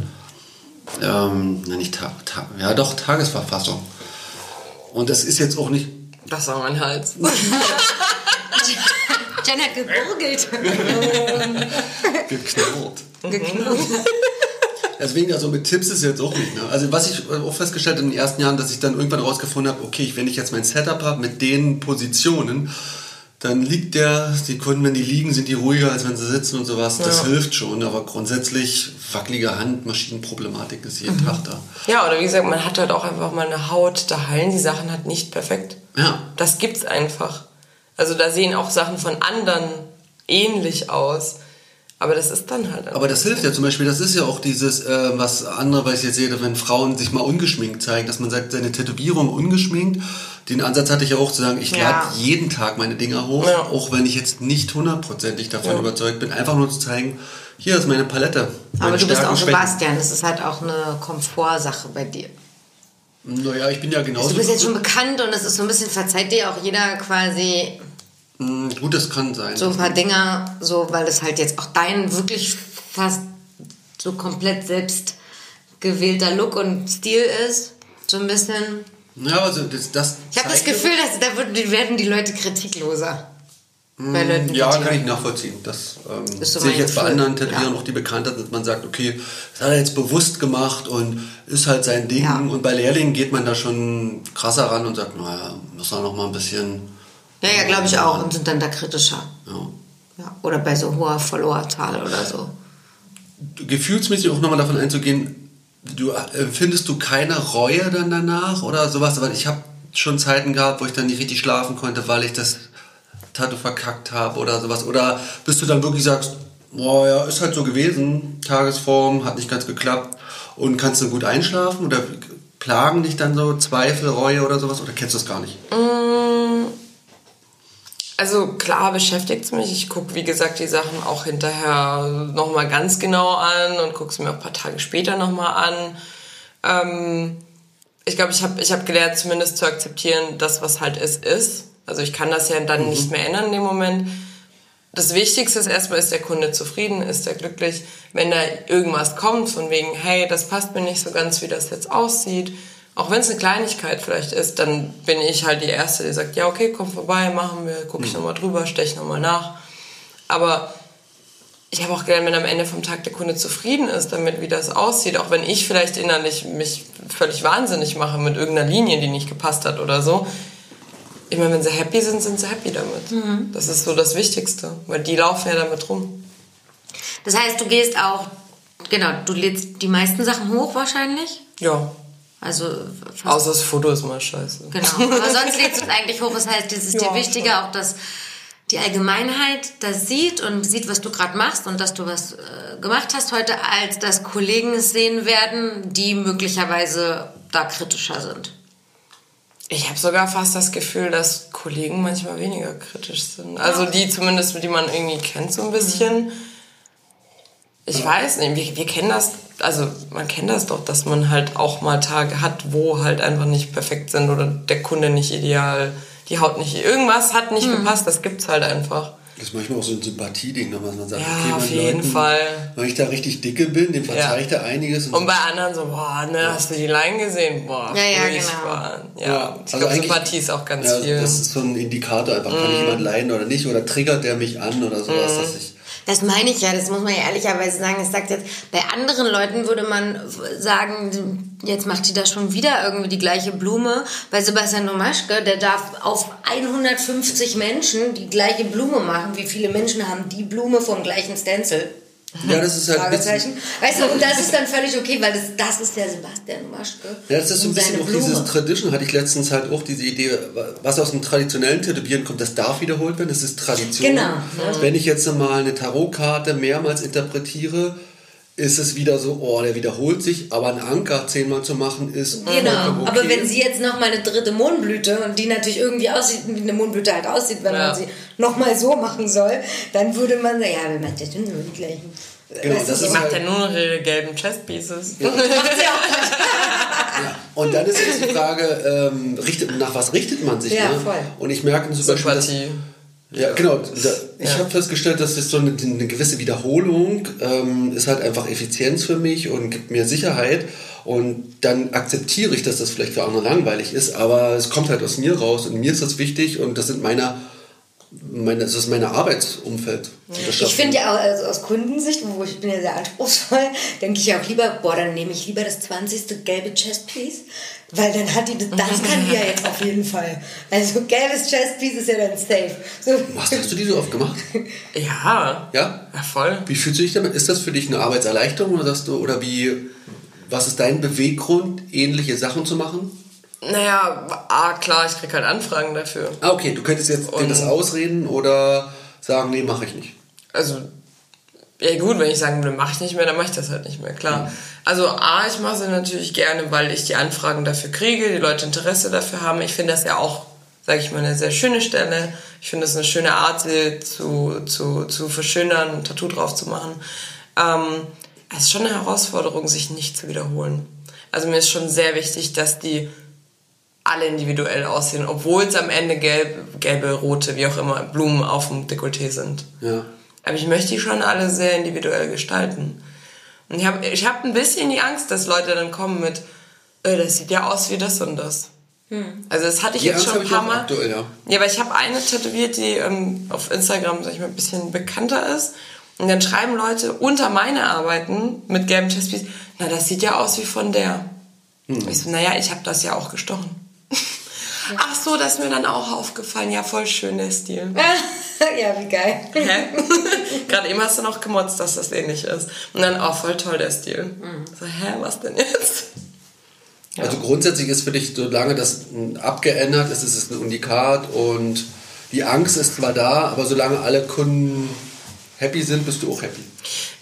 ähm, na nicht Tag, Tag, ja doch, Tagesverfassung. Und das ist jetzt auch nicht, Das war mein Hals. <laughs> Jen hat gegurgelt. <laughs> geknurrt. Geknurrt. Deswegen, also mit Tipps ist jetzt auch nicht. Ne? Also was ich auch festgestellt habe in den ersten Jahren, dass ich dann irgendwann rausgefunden habe, okay, wenn ich jetzt mein Setup habe mit den Positionen, dann liegt der, die Kunden, wenn die liegen, sind die ruhiger, als wenn sie sitzen und sowas. Das Ja. hilft schon, aber grundsätzlich wackelige Handmaschinenproblematik ist jeden Tag da. Ja, oder wie gesagt, man hat halt auch einfach mal eine Haut, da heilen die Sachen halt nicht perfekt. Ja. Das gibt's einfach. Also da sehen auch Sachen von anderen ähnlich aus. Aber das ist dann halt. Aber das hilft ja zum Beispiel, das ist ja auch dieses, äh, was andere, was ich jetzt sehe, wenn Frauen sich mal ungeschminkt zeigen, dass man sagt, seine Tätowierung ungeschminkt. Den Ansatz hatte ich ja auch zu sagen, ich Ja. lade jeden Tag meine Dinger hoch, Ja. auch wenn ich jetzt nicht hundertprozentig davon Ja. überzeugt bin, einfach nur zu zeigen, hier ist meine Palette. Meine Aber du bist auch. Sebastian, das ist halt auch eine Komfortsache bei dir. Naja, ich bin ja genauso. Du bist jetzt schon bekannt und es ist so ein bisschen, verzeiht dir auch jeder quasi Gut, das kann sein. so ein paar Dinger, so, weil es halt jetzt auch dein wirklich fast so komplett selbst gewählter Look und Stil ist. So ein bisschen. Ja, also das, das Ich habe das Gefühl, dass da werden die Leute kritikloser. Bei Leuten Hm, Ja, kann ich nachvollziehen. Das ähm, Ist so sehe ich jetzt bei Gefühl. anderen Tätowierern Ja. auch die Bekannter, dass man sagt, okay, das hat er jetzt bewusst gemacht und ist halt sein Ding. Ja. Und bei Lehrlingen geht man da schon krasser ran und sagt, naja, muss er noch mal ein bisschen. Ja, ja, glaube ich auch. Und sind dann da kritischer. Ja. Ja. Oder bei so hoher Followerzahl oder so. Gefühlsmäßig auch nochmal davon einzugehen, du empfindest du keine Reue dann danach oder sowas, aber ich habe schon Zeiten gehabt, wo ich dann nicht richtig schlafen konnte, weil ich das Tattoo verkackt habe oder sowas. Oder bis du dann wirklich sagst, boah, ja, ist halt so gewesen, Tagesform, hat nicht ganz geklappt und kannst du gut einschlafen oder plagen dich dann so Zweifel, Reue oder sowas oder kennst du das gar nicht? Also klar beschäftigt es mich. Ich gucke, wie gesagt, die Sachen auch hinterher nochmal ganz genau an und gucke es mir auch ein paar Tage später nochmal an. Ähm, ich glaube, ich habe ich hab gelernt, zumindest zu akzeptieren, das, was halt ist, ist. Also ich kann das ja dann nicht mehr ändern in dem Moment. Das Wichtigste ist erstmal, ist der Kunde zufrieden, ist er glücklich. Wenn da irgendwas kommt von wegen, hey, das passt mir nicht so ganz, wie das jetzt aussieht, auch wenn es eine Kleinigkeit vielleicht ist, dann bin ich halt die Erste, die sagt, ja, okay, komm vorbei, machen wir, gucke ich nochmal drüber, steche nochmal nach. Aber ich habe auch gelernt, wenn am Ende vom Tag der Kunde zufrieden ist damit, wie das aussieht, auch wenn ich vielleicht innerlich mich völlig wahnsinnig mache mit irgendeiner Linie, die nicht gepasst hat oder so. Ich meine, wenn sie happy sind, sind sie happy damit. Das ist so das Wichtigste, weil die laufen ja damit rum. Das heißt, du gehst auch, genau, du lädst die meisten Sachen hoch wahrscheinlich. Ja. Also Außer das Foto ist mal scheiße. Genau. Aber sonst du es eigentlich hoch. Das heißt, es ist dir Ja, wichtiger, auch dass die Allgemeinheit das sieht und sieht, was du gerade machst und dass du was äh, gemacht hast heute, als dass Kollegen es sehen werden, die möglicherweise da kritischer sind. Ich habe sogar fast das Gefühl, dass Kollegen manchmal weniger kritisch sind. Also die zumindest, die man irgendwie kennt so ein bisschen. Ich weiß nicht, wir, wir kennen das, also man kennt das doch, dass man halt auch mal Tage hat, wo halt einfach nicht perfekt sind oder der Kunde nicht ideal, die Haut nicht, irgendwas hat nicht gepasst, das gibt's halt einfach. Das ist manchmal auch so ein Sympathieding, ne, was man sagt, Ja, okay, auf jeden Leuten, Fall. Wenn ich da richtig dicke bin, dem verzeih ich da einiges. Und bei anderen so, boah, ne, hast du die Line gesehen? Boah, Ja, ja, furchtbar. Ja, Ja, ich also glaube, Sympathie ist auch ganz ja, viel. Das ist so ein Indikator einfach, kann ich jemand leiden oder nicht oder triggert der mich an oder sowas, dass ich Das meine ich ja, das muss man ja ehrlicherweise sagen. Es sagt jetzt, bei anderen Leuten würde man sagen, jetzt macht die da schon wieder irgendwie die gleiche Blume. Bei Sebastian Domaschke, der darf auf 150 Menschen die gleiche Blume machen. Wie viele Menschen haben die Blume vom gleichen Stencil? Ja, das ist halt Fragezeichen. Weißt du, und das ist dann völlig okay, weil das, das ist der Sebastian Domaschke. ja, das ist so ein bisschen auch Blume. dieses Tradition, hatte ich letztens halt auch diese Idee, was aus dem traditionellen Tätowieren kommt, das darf wiederholt werden, das ist Tradition. Genau. Wenn ich jetzt mal eine Tarotkarte mehrmals interpretiere, ist es wieder so, oh, der wiederholt sich, aber einen Anker zehnmal zu machen ist Genau, vollkommen aber okay. wenn sie jetzt noch mal eine dritte Mondblüte und die natürlich irgendwie aussieht, wie eine Mondblüte halt aussieht, wenn Ja. man sie noch mal so machen soll, dann würde man sagen, ja, wir machen das sind immer die gleichen. Genau, das ist macht halt- ja nur noch ihre gelben Chestpieces. <laughs> Und dann ist jetzt die Frage, ähm, richtet, nach was richtet man sich? Ja, ne? voll. Und ich merke zum Beispiel, dass. Ja, genau. Ich Ja. habe festgestellt, dass das so eine, eine gewisse Wiederholung ähm, ist halt einfach Effizienz für mich und gibt mir Sicherheit. Und dann akzeptiere ich, dass das vielleicht für andere langweilig ist, aber es kommt halt aus mir raus und mir ist das wichtig und das sind meine, meine das ist meine Arbeitsumfeld. Ich finde ja auch also aus Kundensicht, wo ich bin ja sehr anspruchsvoll, <laughs> denke ich auch lieber, boah, dann nehme ich lieber das 20. gelbe Chestpiece, weil dann hat die, das kann die ja jetzt auf jeden Fall. Also gelbes Chestpiece ist ja dann safe. So. Was hast du die so oft gemacht? <laughs> Ja. Ja? Ja, voll. Wie fühlst du dich damit? Ist das für dich eine Arbeitserleichterung oder sagst du, oder wie, was ist dein Beweggrund, ähnliche Sachen zu machen? Naja, ah, klar, ich krieg halt Anfragen dafür. Ah, okay, du könntest jetzt dir Und- das ausreden oder sagen, nee, mache ich nicht. Also, ja gut, wenn ich sagen würde, mache ich nicht mehr, dann mache ich das halt nicht mehr, klar. Also A, ich mache sie natürlich gerne, weil ich die Anfragen dafür kriege, die Leute Interesse dafür haben. Ich finde das ja auch, sage ich mal, eine sehr schöne Stelle. Ich finde das eine schöne Art, sie zu, zu, zu verschönern, ein Tattoo drauf zu machen. Ähm, es ist schon eine Herausforderung, sich nicht zu wiederholen. Also mir ist schon sehr wichtig, dass die alle individuell aussehen, obwohl es am Ende gelb, gelbe, rote, wie auch immer, Blumen auf dem Dekolleté sind. Ja. Aber ich möchte die schon alle sehr individuell gestalten. Und ich habe ich hab ein bisschen die Angst, dass Leute dann kommen mit, äh, das sieht ja aus wie das und das. Also das hatte ich Die jetzt Angst schon ein paar Mal. aktuell, ja. Ja, aber ich habe eine tätowiert, die ähm, auf Instagram, sag ich mal, ein bisschen bekannter ist. Und dann schreiben Leute unter meine Arbeiten mit gelben Chestpiece, na, das sieht ja aus wie von der. Hm. Ich so, naja, ich habe das ja auch gestochen. <laughs> Ach so, das ist mir dann auch aufgefallen. Ja, voll schön der Stil. <laughs> ja, wie geil. Hä? Gerade eben hast du noch gemotzt, dass das ähnlich ist. Und dann, oh, voll toll der Stil. Mhm. So, hä, was denn jetzt? Also grundsätzlich ist für dich, solange das abgeändert ist, ist es ein Unikat und die Angst ist zwar da, aber solange alle Kunden happy sind, bist du auch happy.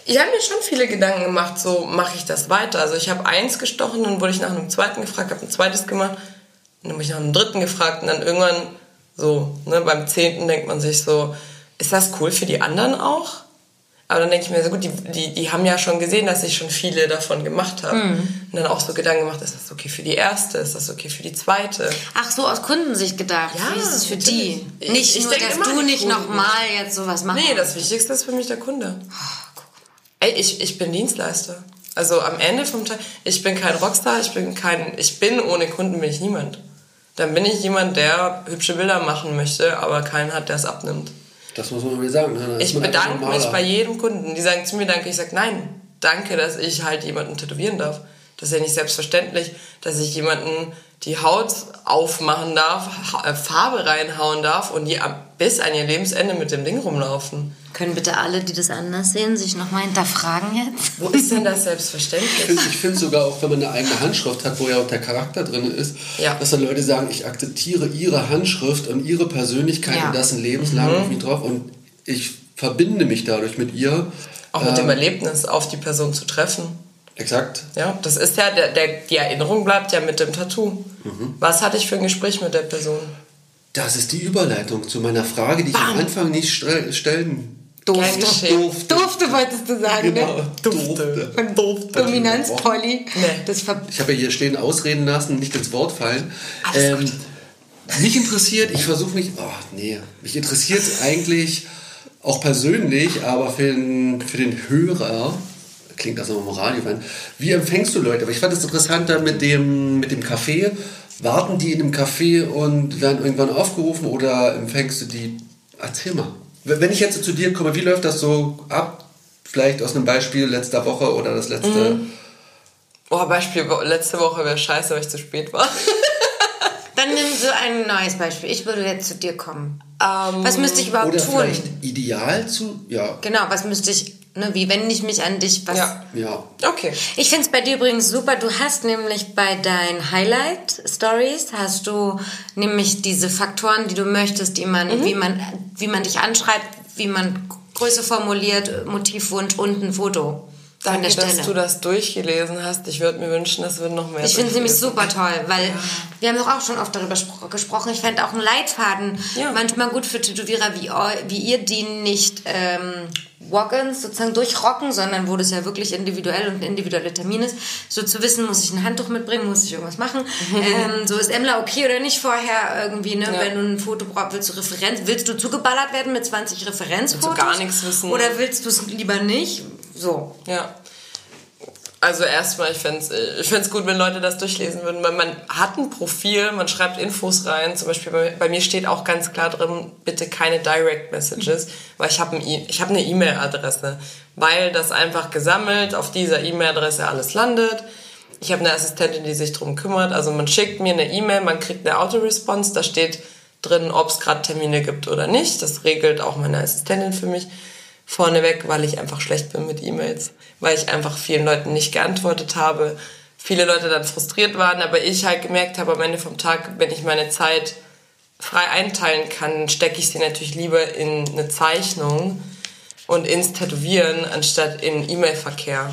Ich habe mir schon viele Gedanken gemacht, so mache ich das weiter. Also ich habe eins gestochen, dann wurde ich nach einem zweiten gefragt, habe ein zweites gemacht, dann wurde ich nach einem dritten gefragt und dann irgendwann so, ne, beim zehnten denkt man sich so, ist das cool für die anderen auch? Aber dann denke ich mir so, gut, die, die, die haben ja schon gesehen, dass ich schon viele davon gemacht habe. Und dann auch so Gedanken gemacht, ist das okay für die erste, ist das okay für die zweite? Ach so, aus Kundensicht gedacht. Ja, Wie ist es für die? Ich- Nicht ich nur, dass du nicht nochmal jetzt sowas machst. Nee, das Wichtigste ist für mich der Kunde. Ey, ich, ich bin Dienstleister. Also am Ende vom Tag, ich bin kein Rockstar, ich bin kein, ich bin ohne Kunden bin ich niemand. Dann bin ich jemand, der hübsche Bilder machen möchte, aber keinen hat, der es abnimmt. Das muss man mal sagen. ne? Ich bedanke mich bei jedem Kunden. Die sagen zu mir Danke, ich sage nein. Danke, dass ich halt jemanden tätowieren darf. Das ist ja nicht selbstverständlich, dass ich jemanden die Haut aufmachen darf, äh, Farbe reinhauen darf und die bis an ihr Lebensende mit dem Ding rumlaufen. Können bitte alle, die das anders sehen, sich nochmal hinterfragen jetzt? Wo ist denn das Ich selbstverständlich? finde ich find sogar auch, wenn man eine eigene Handschrift hat, wo ja auch der Charakter drin ist, Ja. dass dann Leute sagen, ich akzeptiere ihre Handschrift und ihre Persönlichkeit Ja. und das ein lebenslang auf mich drauf und ich verbinde mich dadurch mit ihr. Auch mit dem Ähm, Erlebnis, auf die Person zu treffen. Exakt. Ja, das ist ja, der, der, die Erinnerung bleibt ja mit dem Tattoo. Was hatte ich für ein Gespräch mit der Person? Das ist die Überleitung zu meiner Frage, die ich am Bam. Anfang nicht stellen geschehen. durfte. Durfte, wolltest du sagen, Genau, ne? durfte. Von Dominanz, Polly. Nee. Das Ich habe ja hier stehen ausreden lassen, nicht ins Wort fallen. Ähm, mich interessiert, ich versuche mich, oh nee, mich interessiert eigentlich auch persönlich, aber für den, für den Hörer, klingt das nochmal im Radio, rein, wie empfängst du Leute? Aber ich fand es interessanter mit dem, mit dem Café. Warten die in einem Café und werden irgendwann aufgerufen oder empfängst du die? Erzähl mal. Wenn ich jetzt zu dir komme, wie läuft das so ab? Vielleicht aus einem Beispiel letzter Woche oder das letzte. Oh, Beispiel, letzte Woche wäre scheiße, weil ich zu spät war. <laughs> Dann nimm so ein neues Beispiel. Ich würde jetzt zu dir kommen. Ähm, Was müsste ich überhaupt Oder tun? vielleicht ideal zu. Ja. Genau, was müsste ich, ne, wie wende ich mich an dich? Was Ja. Ja. Okay. Ich finde es bei dir übrigens super. Du hast nämlich bei deinen Highlight-Stories hast du nämlich diese Faktoren, die du möchtest, die man, Mhm. wie man, wie man dich anschreibt, wie man Größe formuliert, Motivwunsch und ein Foto Danke, dass du das durchgelesen hast. Ich würde mir wünschen, das würden noch mehr Ich finde es nämlich super toll, weil wir haben doch auch schon oft darüber spro- gesprochen. Ich fände auch einen Leitfaden Ja. manchmal gut für Tätowierer wie, wie ihr, die nicht ähm, Walk-ins sozusagen durchrocken, sondern wo das ja wirklich individuell und ein individueller Termin ist. So zu wissen, muss ich ein Handtuch mitbringen, muss ich irgendwas machen. <laughs> ähm, so ist Emla okay oder nicht vorher irgendwie, ne? Ja. Wenn du ein Foto brauchst, willst du Referenz, willst du zugeballert werden mit 20 Referenzfotos? gar nichts wissen. Oder willst du es lieber nicht? So. Ja. Also erstmal, ich fände es ich fänd's gut, wenn Leute das durchlesen würden, weil man hat ein Profil, man schreibt Infos rein. Zum Beispiel bei, bei mir steht auch ganz klar drin, bitte keine Direct Messages, weil ich habe ein hab eine E-Mail-Adresse, weil das einfach gesammelt auf dieser E-Mail-Adresse alles landet. Ich habe eine Assistentin, die sich drum kümmert. Also man schickt mir eine E-Mail, man kriegt eine Autoresponse, da steht drin, ob es gerade Termine gibt oder nicht. Das regelt auch meine Assistentin für mich vorneweg, weil ich einfach schlecht bin mit E-Mails, weil ich einfach vielen Leuten nicht geantwortet habe, viele Leute dann frustriert waren, aber ich halt gemerkt habe am Ende vom Tag, wenn ich meine Zeit frei einteilen kann, stecke ich sie natürlich lieber in eine Zeichnung und ins Tätowieren anstatt in E-Mail-Verkehr.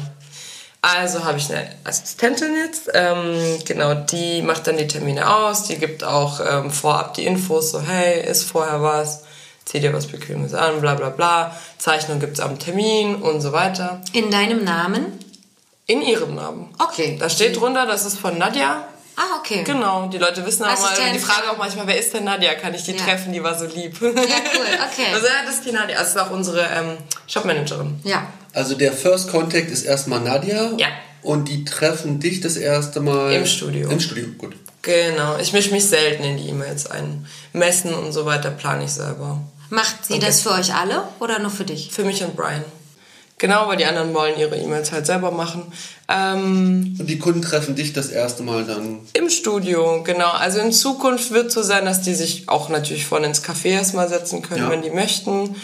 Also habe ich eine Assistentin jetzt, ähm, genau, die macht dann die Termine aus, die gibt auch ähm, vorab die Infos, so hey, ist vorher was, zieh dir was Bequemes an, bla bla bla, Zeichnung gibt's am Termin und so weiter. In deinem Namen? In ihrem Namen. Okay. Da steht drunter, das ist von Nadja. Ah, okay. Genau, die Leute wissen auch mal, Assistent. die fragen auch manchmal, wer ist denn Nadja? Kann ich die Ja. treffen? Die war so lieb. Ja, cool, okay. <laughs> Also ja, das ist die Nadja. Das ist auch unsere ähm, Shopmanagerin. Ja. Also der First Contact ist erstmal Nadja. Ja. Und die treffen dich das erste Mal. Im Studio. Im Studio, gut. Genau. Ich mische mich selten in die E-Mails ein. Messen und so weiter plane ich selber. Macht sie das für euch alle oder nur für dich? Für mich und Brian. Genau, weil die anderen wollen ihre E-Mails halt selber machen. Ähm, Und die Kunden treffen dich das erste Mal dann. Im Studio, genau. Also in Zukunft wird so sein, dass die sich auch natürlich vorne ins Café erstmal setzen können, Ja. wenn die möchten.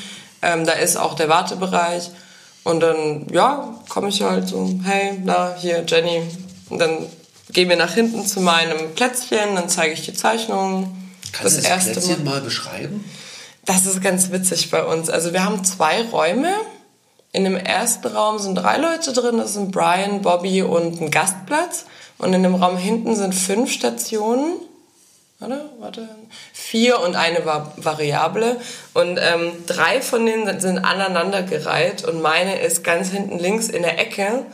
Ähm, da ist auch der Wartebereich. Und dann, ja, komme ich halt so, hey, na, hier, Jenny. Und dann gehen wir nach hinten zu meinem Plätzchen, dann zeige ich die Zeichnung. Kannst du das Plätzchen mal beschreiben? Das ist ganz witzig bei uns. Also wir haben zwei Räume. In dem ersten Raum sind drei Leute drin. Das sind Brian, Bobby und ein Gastplatz. Und in dem Raum hinten sind fünf Stationen. Warte, warte. Vier und eine war Variable. Und ähm, drei von denen sind, sind aneinandergereiht. Und meine ist ganz hinten links in der Ecke.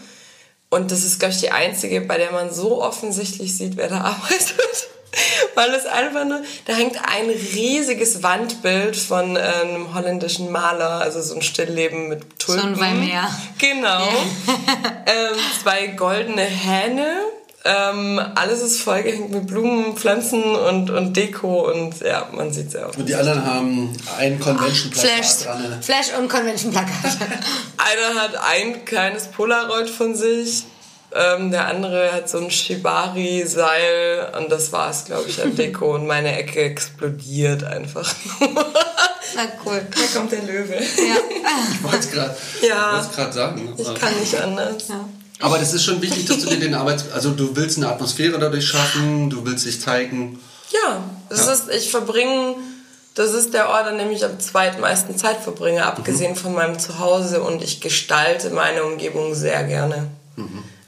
Und das ist, glaube ich, die einzige, bei der man so offensichtlich sieht, wer da <laughs> arbeitet. <laughs> Weil es einfach nur, da hängt ein riesiges Wandbild von äh, einem holländischen Maler, also so ein Stillleben mit Tulpen. So ein Weimar. Genau. <laughs> ähm, zwei goldene Hähne. Ähm, alles ist vollgehängt mit Blumen, Pflanzen und, und Deko und ja, man sieht sehr oft. Und die anderen haben ein Convention-Plakat Flash, dran. Flash und Convention-Plakat. <laughs> Einer hat ein kleines Polaroid von sich, ähm, der andere hat so ein Shibari-Seil und das war es, glaube ich, an Deko und meine Ecke explodiert einfach. Na cool. da kommt der Löwe. Ja. Ich wollte es gerade Ja. sagen. Ich kann nicht anders. Aber das ist schon wichtig, dass du dir den Arbeits... Also du willst eine Atmosphäre dadurch schaffen, du willst dich zeigen. Ja, das Ja. ist, ich verbringe, das ist der Ort, an dem ich am zweitmeisten Zeit verbringe, abgesehen von meinem Zuhause und ich gestalte meine Umgebung sehr gerne.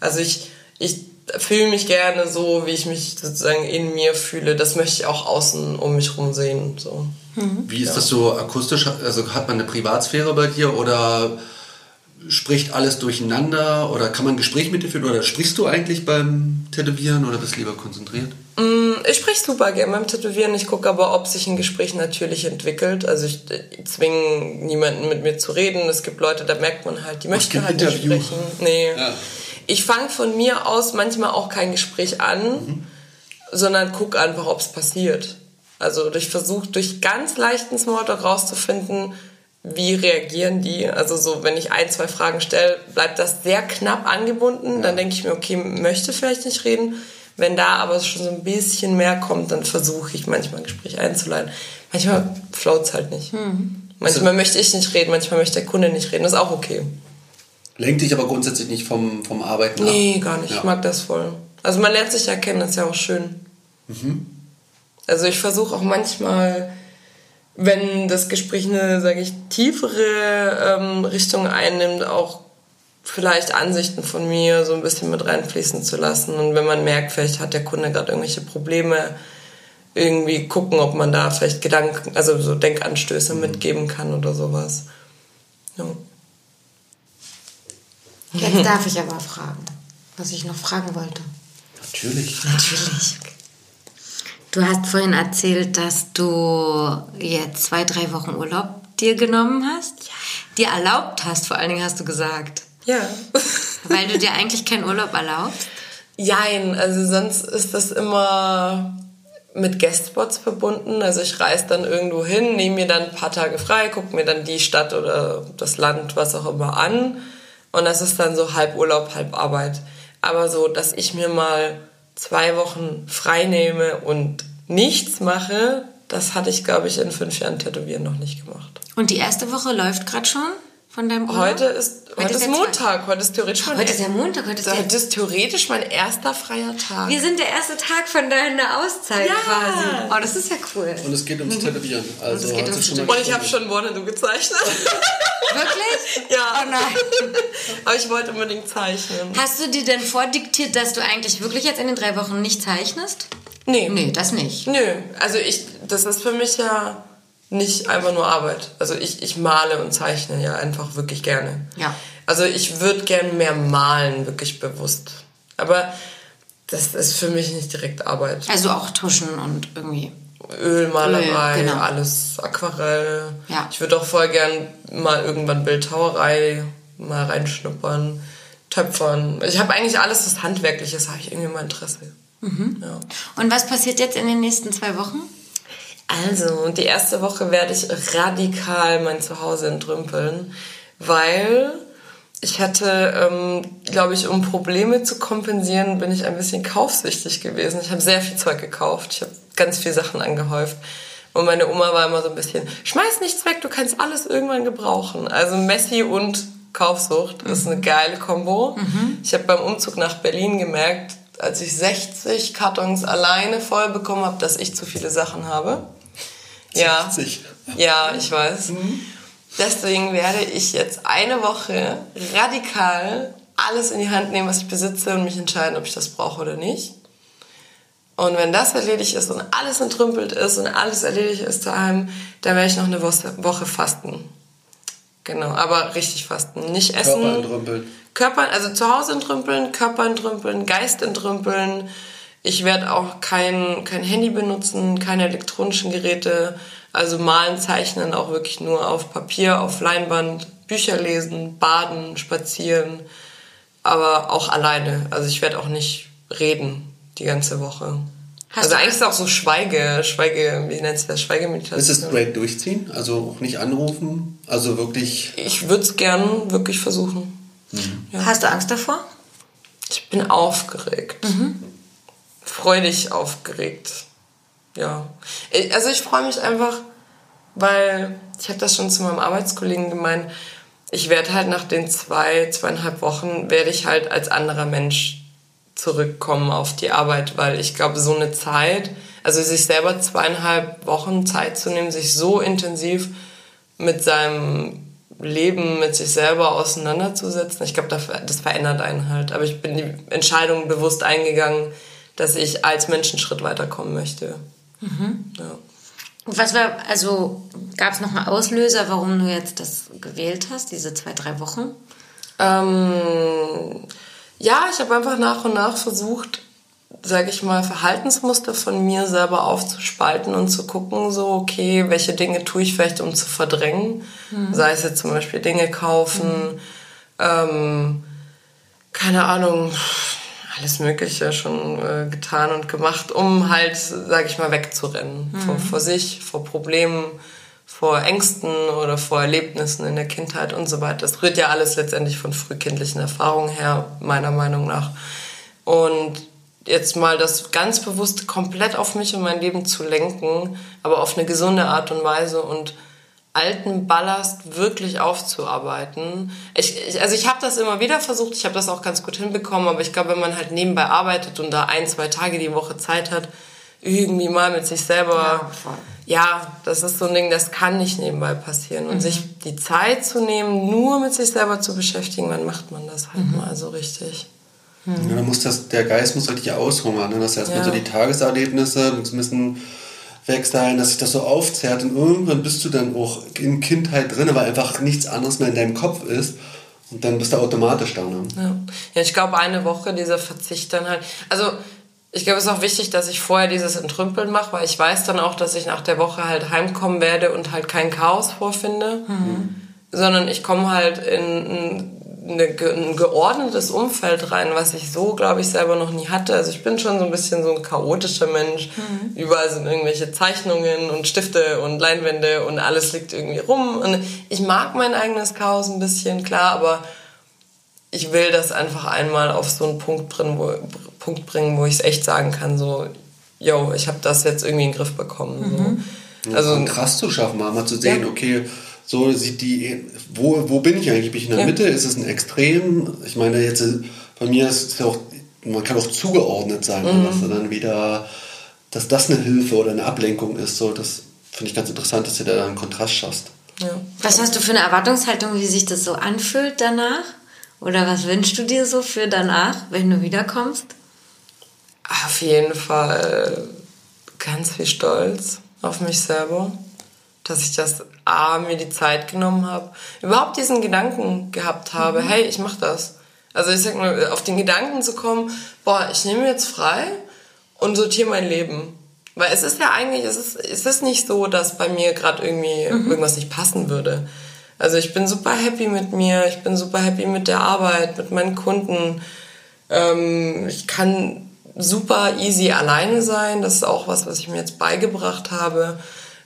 Also ich, ich fühle mich gerne so, wie ich mich sozusagen in mir fühle. Das möchte ich auch außen um mich rum sehen. So. Wie ist das so akustisch? Also hat man eine Privatsphäre bei dir oder spricht alles durcheinander oder kann man ein Gespräch mit dir führen oder sprichst du eigentlich beim Tätowieren oder bist lieber konzentriert? Ich spreche super gerne beim Tätowieren. Ich gucke aber, ob sich ein Gespräch natürlich entwickelt. Also ich äh, zwinge niemanden mit mir zu reden. Es gibt Leute, da merkt man halt, die möchten halt nicht sprechen. Nee. Ja. Ich fange von mir aus manchmal auch kein Gespräch an, sondern gucke einfach, ob es passiert. Also ich versuche durch ganz leichten Smalltalk rauszufinden, wie reagieren die. Also so, wenn ich ein, zwei Fragen stelle, bleibt das sehr knapp angebunden. Dann denke ich mir, okay, möchte vielleicht nicht reden. Wenn da aber schon so ein bisschen mehr kommt, dann versuche ich manchmal ein Gespräch einzuleiten. Manchmal float es halt nicht. Manchmal möchte ich nicht reden, manchmal möchte der Kunde nicht reden. Das ist auch okay. Lenkt dich aber grundsätzlich nicht vom, vom Arbeiten Nee, ab? gar nicht. Ja. Ich mag das voll. Also man lernt sich ja kennen, das ist ja auch schön. Also ich versuche auch manchmal, wenn das Gespräch eine, sage ich, tiefere ähm, Richtung einnimmt, auch vielleicht Ansichten von mir so ein bisschen mit reinfließen zu lassen. Und wenn man merkt, vielleicht hat der Kunde gerade irgendwelche Probleme, irgendwie gucken, ob man da vielleicht Gedanken, also so Denkanstöße mitgeben kann oder sowas. Ja. Jetzt darf ich aber fragen, was ich noch fragen wollte. Natürlich. Natürlich. Du hast vorhin erzählt, dass du jetzt zwei, drei Wochen Urlaub dir genommen hast. Dir erlaubt hast, vor allen Dingen hast du gesagt. Ja. <laughs> Weil du dir eigentlich keinen Urlaub erlaubst. Jein, also sonst ist das immer mit Guestspots verbunden. Also ich reise dann irgendwo hin, nehme mir dann ein paar Tage frei, gucke mir dann die Stadt oder das Land, was auch immer an. Und das ist dann so halb Urlaub, halb Arbeit. Aber so, dass ich mir mal zwei Wochen frei nehme und nichts mache, das hatte ich, glaube ich, in fünf Jahren Tätowieren noch nicht gemacht. Und die erste Woche läuft gerade schon von deinem Urlaub? Heute ist, heute ist der Montag, heute ist theoretisch mein Heute ist ja Montag, heute ist ja- heute ist theoretisch mein erster freier Tag. Wir sind der erste Tag von deiner Auszeit Ja. quasi. Oh, das ist ja cool. Und es geht ums Tätowieren. Also es geht hat ums schon Und ich habe schon Wanadu gezeichnet. <laughs> <laughs> Wirklich? ja. Oh nein. <laughs> Aber ich wollte unbedingt zeichnen. Hast du dir denn vordiktiert, dass du eigentlich wirklich jetzt in den drei Wochen nicht zeichnest? Nee. Nee, das nicht. Nö. Also ich, das ist für mich ja nicht einfach nur Arbeit. Also ich, ich male und zeichne ja einfach wirklich gerne. Ja. Also ich würde gern mehr malen, wirklich bewusst. Aber das ist für mich nicht direkt Arbeit. Also auch tuschen und irgendwie. Ölmalerei, Öl, genau. alles Aquarell. Ja. Ich würde auch voll gern mal irgendwann Bildhauerei mal reinschnuppern, töpfern. Ich habe eigentlich alles, was handwerklich ist, habe ich irgendwie mal Interesse. Mhm. Ja. Und was passiert jetzt in den nächsten zwei Wochen? Also, die erste Woche werde ich radikal mein Zuhause entrümpeln, weil ich hatte, ähm, glaube ich, um Probleme zu kompensieren, bin ich ein bisschen kaufsüchtig gewesen. Ich habe sehr viel Zeug gekauft. Ich habe ganz viele Sachen angehäuft. Und meine Oma war immer so ein bisschen, schmeiß nichts weg, du kannst alles irgendwann gebrauchen. Also Messi und Kaufsucht ist eine geile Kombo. Ich habe beim Umzug nach Berlin gemerkt, als ich 60 Kartons alleine voll bekommen habe, dass ich zu viele Sachen habe. Ja. 60. Ja, ich weiß. Deswegen werde ich jetzt eine Woche radikal alles in die Hand nehmen, was ich besitze und mich entscheiden, ob ich das brauche oder nicht. Und wenn das erledigt ist und alles entrümpelt ist und alles erledigt ist daheim, dann werde ich noch eine Woche, Woche fasten. Genau, aber richtig fasten. Nicht essen. Körper entrümpeln. Körper, also zu Hause entrümpeln, Körper entrümpeln, Geist entrümpeln. Ich werde auch kein, kein Handy benutzen, keine elektronischen Geräte. Also malen, zeichnen auch wirklich nur auf Papier, auf Leinwand, Bücher lesen, baden, spazieren. Aber auch alleine. Also ich werde auch nicht reden die ganze Woche. Hast also eigentlich ist es auch so Schweige, Schweige, wie nennt sich das? Schweigemeditation. Ist es straight durchziehen? Also auch nicht anrufen? Also wirklich. Ich würde es gern wirklich versuchen. Ja. Hast du Angst davor? Ich bin aufgeregt. Freudig aufgeregt. Ja. Ich- Also ich freue mich einfach, weil ich habe das schon zu meinem Arbeitskollegen gemeint. Ich werde halt nach den zwei, zweieinhalb Wochen, werde ich halt als anderer Mensch zurückkommen auf die Arbeit, weil ich glaube, so eine Zeit, also sich selber zweieinhalb Wochen Zeit zu nehmen, sich so intensiv mit seinem Leben, mit sich selber auseinanderzusetzen, ich glaube, das verändert einen halt. Aber ich bin die Entscheidung bewusst eingegangen, dass ich als Mensch einen Schritt weiterkommen möchte. Ja. Was war, also gab es noch einen Auslöser, warum du jetzt das gewählt hast, diese zwei, drei Wochen? Ähm, ja, ich habe einfach nach und nach versucht, sage ich mal, Verhaltensmuster von mir selber aufzuspalten und zu gucken, so, okay, welche Dinge tue ich vielleicht, um zu verdrängen. Sei es jetzt zum Beispiel Dinge kaufen, ähm, keine Ahnung, alles Mögliche schon äh, getan und gemacht, um halt, sage ich mal, wegzurennen. Vor, vor sich, vor Problemen, vor Ängsten oder vor Erlebnissen in der Kindheit und so weiter. Das rührt ja alles letztendlich von frühkindlichen Erfahrungen her, meiner Meinung nach. Und jetzt mal das ganz bewusst komplett auf mich und mein Leben zu lenken, aber auf eine gesunde Art und Weise und alten Ballast wirklich aufzuarbeiten. Ich, ich, also ich habe das immer wieder versucht, ich habe das auch ganz gut hinbekommen, aber ich glaube, wenn man halt nebenbei arbeitet und da ein, zwei Tage die Woche Zeit hat, irgendwie mal mit sich selber, Ja, ja, das ist so ein Ding, das kann nicht nebenbei passieren. Und sich die Zeit zu nehmen, nur mit sich selber zu beschäftigen, wann macht man das halt mal so richtig? Ja, dann muss das, der Geist muss richtig aushungern. Ne? Das heißt, Ja. so die Tageserlebnisse müssen weg sein, dass sich das so aufzehrt und irgendwann bist du dann auch in Kindheit drin, weil einfach nichts anderes mehr in deinem Kopf ist und dann bist du automatisch da. Ne? Ja, ja ich glaube, eine Woche dieser Verzicht dann halt. Also, ich glaube, es ist auch wichtig, dass ich vorher dieses Entrümpeln mache, weil ich weiß dann auch, dass ich nach der Woche halt heimkommen werde und halt kein Chaos vorfinde, sondern ich komme halt in eine, ge- ein geordnetes Umfeld rein, was ich so, glaube ich, selber noch nie hatte. Also ich bin schon so ein bisschen so ein chaotischer Mensch. Überall sind irgendwelche Zeichnungen und Stifte und Leinwände und alles liegt irgendwie rum. Und ich mag mein eigenes Chaos ein bisschen, klar, aber ich will das einfach einmal auf so einen Punkt bringen, wo, Punkt bringen, wo ich es echt sagen kann, so, yo, ich habe das jetzt irgendwie in den Griff bekommen. So. Also Also, krass zu schaffen, mal, mal zu sehen, Ja. okay, so sieht die, wo, wo bin ich eigentlich? Bin ich in der Ja. Mitte? Ist es ein Extrem? Ich meine, jetzt äh, bei mir ist es ja auch, man kann auch zugeordnet sein, Mhm. dass du dann wieder, dass das eine Hilfe oder eine Ablenkung ist. So, das finde ich ganz interessant, dass du da einen Kontrast schaffst. ja. Was hast du für eine Erwartungshaltung, wie sich das so anfühlt danach? Oder was wünschst du dir so für danach, wenn du wiederkommst? Auf jeden Fall ganz viel Stolz auf mich selber. Dass ich das A, mir die Zeit genommen habe, überhaupt diesen Gedanken gehabt habe, mhm. hey, ich mach das. Also ich sag mal, auf den Gedanken zu kommen, boah, ich nehme jetzt frei und sortiere mein Leben. Weil es ist ja eigentlich, es ist, es ist nicht so, dass bei mir gerade irgendwie mhm. irgendwas nicht passen würde. Also ich bin super happy mit mir, ich bin super happy mit der Arbeit, mit meinen Kunden. Ähm, ich kann super easy alleine sein. Das ist auch was, was ich mir jetzt beigebracht habe.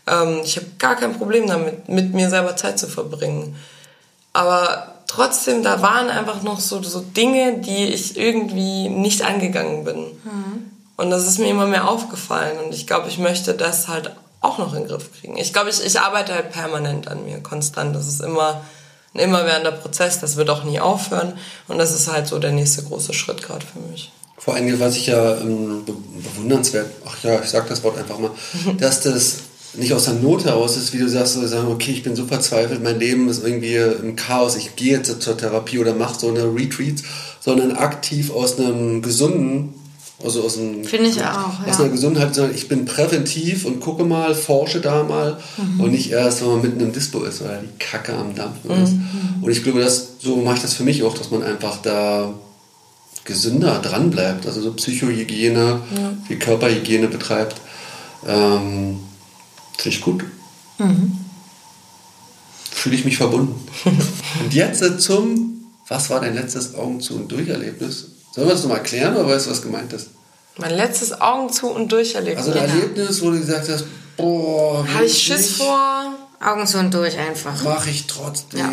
Ähm, ich habe gar kein Problem damit, mit mir selber Zeit zu verbringen. Aber trotzdem, da waren einfach noch so, so Dinge, die ich irgendwie nicht angegangen bin. Mhm. Und das ist mir immer mehr aufgefallen. Und ich glaube, ich möchte das halt auch noch in den Griff kriegen. Ich glaube, ich, ich arbeite halt permanent an mir, konstant. Das ist immer ein immerwährender Prozess, das wird auch nie aufhören. Und das ist halt so der nächste große Schritt gerade für mich. Vor allem, was ich ja ähm, bewundernswert, ach ja, ich sag das Wort einfach mal, <laughs> dass das nicht aus der Not heraus ist, wie du sagst, so sagen, okay, ich bin so verzweifelt, mein Leben ist irgendwie im Chaos, ich gehe jetzt zur Therapie oder mache so eine Retreat, sondern aktiv aus einem gesunden, also aus einem Finde ich auch, aus ja. einer Gesundheit, sondern ich bin präventiv und gucke mal, forsche da mal mhm. und nicht erst, wenn man mitten im Dispo ist oder die Kacke am Dampfen mhm. ist. Und ich glaube, dass, so mache ich das für mich auch, dass man einfach da gesünder dran bleibt, also so Psychohygiene, ja. wie Körperhygiene betreibt. Ähm, Finde ich gut. Mhm. Fühle ich mich verbunden. <laughs> und jetzt zum, was war dein letztes Augen zu und Durcherlebnis? Sollen wir das nochmal erklären oder weißt du, was gemeint ist? Mein letztes Augen zu und Durcherlebnis. Also ein Erlebnis, wo du gesagt hast, boah, habe ich Schiss vor. Augen zu und durch einfach. Mache ich trotzdem. Ja.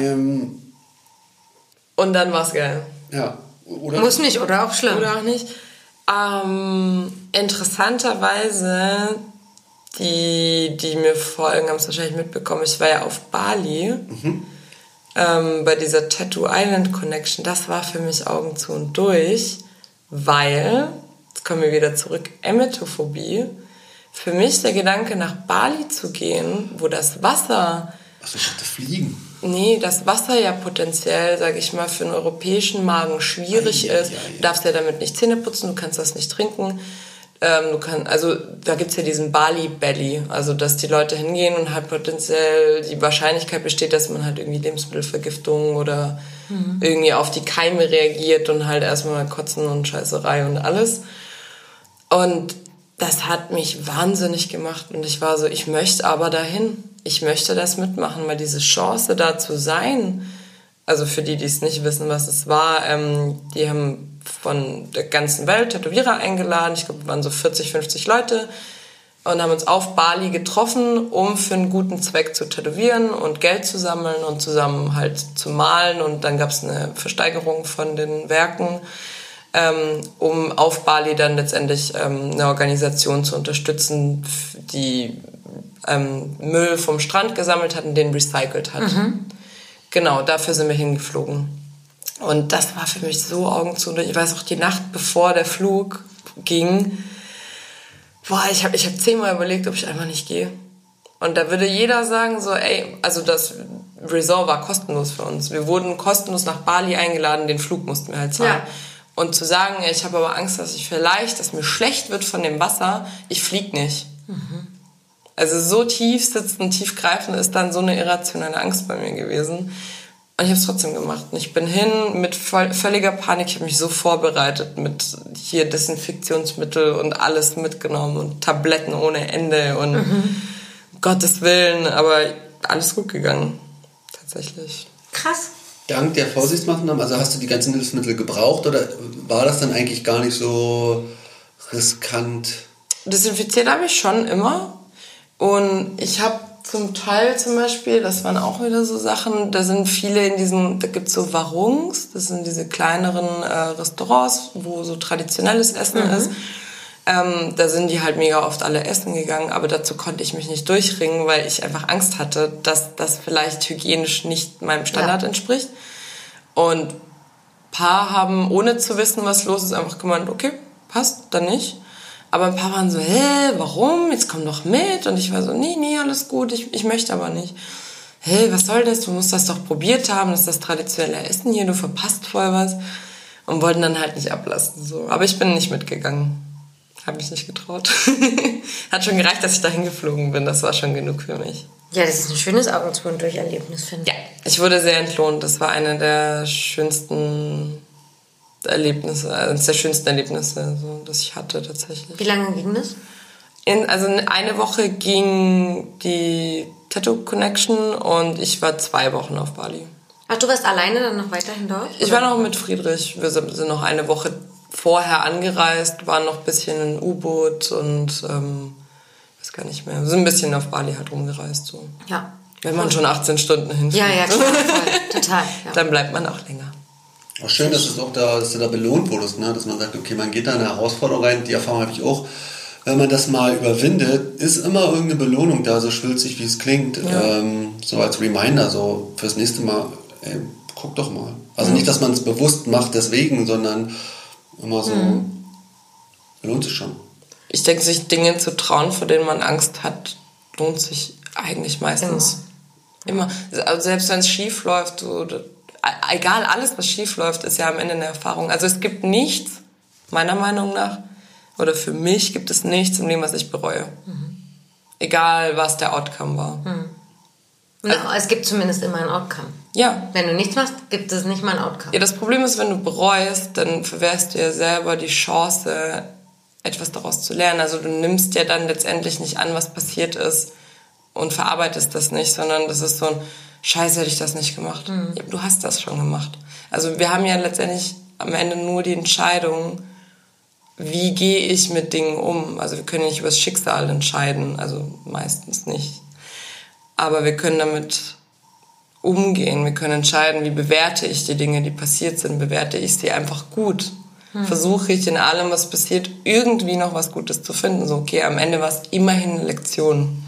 Und dann war es geil. Ja. Oder? Muss nicht, oder auch schlimm. Oder auch nicht. Ähm, interessanterweise die, die mir folgen, haben es wahrscheinlich mitbekommen. Ich war ja auf Bali mhm. ähm, bei dieser Tattoo Island Connection. Das war für mich Augen zu und durch, weil, jetzt kommen wir wieder zurück, Emetophobie. Für mich der Gedanke, nach Bali zu gehen, wo das Wasser. Achso, ich hatte Fliegen. Nee, das Wasser ja potenziell, sage ich mal, für einen europäischen Magen schwierig ja, ist. Ja, ja. Du darfst ja damit nicht Zähne putzen, du kannst das nicht trinken. Ähm, du kannst, also da gibt's ja diesen Bali Belly, also dass die Leute hingehen und halt potenziell die Wahrscheinlichkeit besteht, dass man halt irgendwie Lebensmittelvergiftung oder mhm. irgendwie auf die Keime reagiert und halt erstmal Kotzen und Scheißerei und alles. Und das hat mich wahnsinnig gemacht und ich war so, ich möchte aber dahin. Ich möchte das mitmachen, weil diese Chance da zu sein, also für die, die es nicht wissen, was es war, ähm, die haben von der ganzen Welt Tätowierer eingeladen. Ich glaube, wir waren so 40, 50 Leute und haben uns auf Bali getroffen, um für einen guten Zweck zu tätowieren und Geld zu sammeln und zusammen halt zu malen. Und dann gab es eine Versteigerung von den Werken, ähm, um auf Bali dann letztendlich ähm, eine Organisation zu unterstützen, die ähm, Müll vom Strand gesammelt hat und den recycelt hat. Mhm. Genau, dafür sind wir hingeflogen. Und das war für mich so Augen zu. Ich weiß auch, die Nacht bevor der Flug ging, boah, ich habe ich hab zehnmal überlegt, ob ich einfach nicht gehe. Und da würde jeder sagen so, ey, also das Resort war kostenlos für uns. Wir wurden kostenlos nach Bali eingeladen, den Flug mussten wir halt zahlen. Ja. Und zu sagen, ich habe aber Angst, dass ich vielleicht, dass mir schlecht wird von dem Wasser, ich flieg nicht. Mhm. Also so tief sitzend, tief greifend ist dann so eine irrationale Angst bei mir gewesen. Ich habe es trotzdem gemacht. Ich bin hin mit völliger Panik. Ich habe mich so vorbereitet mit hier Desinfektionsmittel und alles mitgenommen und Tabletten ohne Ende und mhm. Gottes Willen. Aber alles gut gegangen. Tatsächlich. Krass. Dank der Vorsichtsmaßnahmen, also hast du die ganzen Hilfsmittel gebraucht oder war das dann eigentlich gar nicht so riskant? Desinfiziert habe ich schon immer. Und ich habe zum Teil zum Beispiel, das waren auch wieder so Sachen, da sind viele in diesen, da gibt's so Warungs, das sind diese kleineren äh, Restaurants, wo so traditionelles Essen mhm. ist. Ähm, da sind die halt mega oft alle essen gegangen, aber dazu konnte ich mich nicht durchringen, weil ich einfach Angst hatte, dass das vielleicht hygienisch nicht meinem Standard ja. entspricht. Und paar haben, ohne zu wissen, was los ist, einfach gemeint, okay, passt, dann nicht. Aber ein paar waren so, hä, warum? Jetzt komm doch mit. Und ich war so, nee, nee, alles gut, ich, ich möchte aber nicht. Hä, was soll das? Du musst das doch probiert haben, das ist das traditionelle Essen hier, du verpasst voll was. Und wollten dann halt nicht ablassen. So. Aber ich bin nicht mitgegangen. Habe mich nicht getraut. <laughs> Hat schon gereicht, dass ich da hingeflogen bin. Das war schon genug für mich. Ja, das ist ein schönes Augen zu und durch Erlebnis, finde ich. Ja, ich wurde sehr entlohnt. Das war eine der schönsten Erlebnisse, eines der schönsten Erlebnisse, so, das ich hatte tatsächlich. Wie lange ging das? In, also eine Woche ging die Tattoo Connection und ich war zwei Wochen auf Bali. Ach, du warst alleine dann noch weiterhin dort? Ich war noch mit Friedrich. Wir sind sind noch eine Woche vorher angereist, waren noch ein bisschen in U-Boot und ähm, weiß gar nicht mehr. Wir sind ein bisschen auf Bali halt rumgereist. So. Ja. Wenn man schon 18 Stunden hinfliegt, Ja, ja, klar, voll. <laughs> Total. Ja. dann bleibt man auch länger. Auch schön, dass, es auch da, dass du da belohnt wurdest, ne? dass man sagt, okay, man geht da in eine Herausforderung rein, die Erfahrung habe ich auch. Wenn man das mal überwindet, ist immer irgendeine Belohnung da, so schwülzig wie es klingt. Ähm, so als Reminder, so fürs nächste Mal, ey, guck doch mal. Also nicht, dass man es bewusst macht deswegen, sondern immer so, lohnt sich schon. Ich denke, sich Dinge zu trauen, vor denen man Angst hat, lohnt sich eigentlich meistens. Immer. Also selbst wenn es schief läuft, so, egal, alles, was schief läuft, ist ja am Ende eine Erfahrung. Also es gibt nichts, meiner Meinung nach, oder für mich gibt es nichts im Leben, was ich bereue. Egal, was der Outcome war. Na, es gibt zumindest immer ein Outcome. Ja. Wenn du nichts machst, gibt es nicht mal ein Outcome. Ja, das Problem ist, wenn du bereust, dann verwehrst du ja selber die Chance, etwas daraus zu lernen. Also du nimmst ja dann letztendlich nicht an, was passiert ist und verarbeitest das nicht, sondern das ist so ein Scheiße, hätte ich das nicht gemacht. Ja, du hast das schon gemacht. Also wir haben ja letztendlich am Ende nur die Entscheidung, wie gehe ich mit Dingen um. Also wir können nicht über das Schicksal entscheiden, also meistens nicht. Aber wir können damit umgehen. Wir können entscheiden, wie bewerte ich die Dinge, die passiert sind. Bewerte ich sie einfach gut? Versuche ich in allem, was passiert, irgendwie noch was Gutes zu finden. So, okay, am Ende war es immerhin eine Lektion.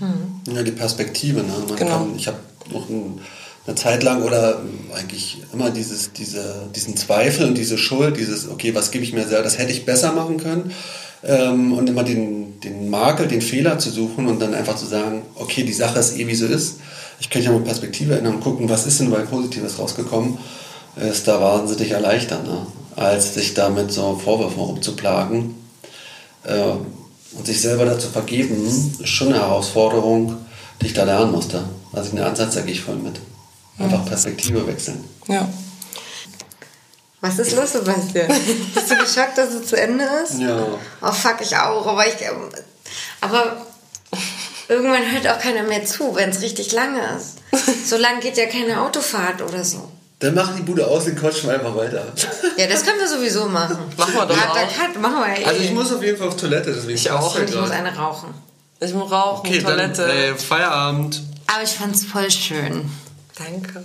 Ja, die Perspektive. Ne? Man Genau. kann, ich habe noch ein, eine Zeit lang oder eigentlich immer dieses, diese, diesen Zweifel und diese Schuld, dieses, okay, was gebe ich mir selber, das hätte ich besser machen können. Ähm, und immer den, den Makel, den Fehler zu suchen und dann einfach zu sagen, okay, die Sache ist eh, wie sie ist. Ich könnte ja mal Perspektive ändern und gucken, was ist denn bei Positives rausgekommen. Ist da wahnsinnig erleichtert, ne? als sich damit so Vorwürfen rumzuplagen. Äh, und sich selber dazu vergeben, ist schon eine Herausforderung, die ich da lernen musste. Also den Ansatz, da gehe ich voll mit. Einfach Perspektive wechseln. Ja. Was ist los, Sebastian? <laughs> Bist du geschockt, dass es zu Ende ist? Ja. Oh fuck, ich auch. Aber ich. ähm, Aber irgendwann hört auch keiner mehr zu, wenn es richtig lange ist. <laughs> So lang geht ja keine Autofahrt oder so. Dann mach die Bude aus und quatschen wir einfach weiter. <laughs> Ja, das können wir sowieso machen. Machen wir doch Harter auch. Cut, machen wir eh. Also ich muss auf jeden Fall auf Toilette, deswegen Ich auch. Und ich muss eine rauchen. Ich muss rauchen, Okay, Toilette. dann äh, Feierabend. Aber ich fand's voll schön. Danke.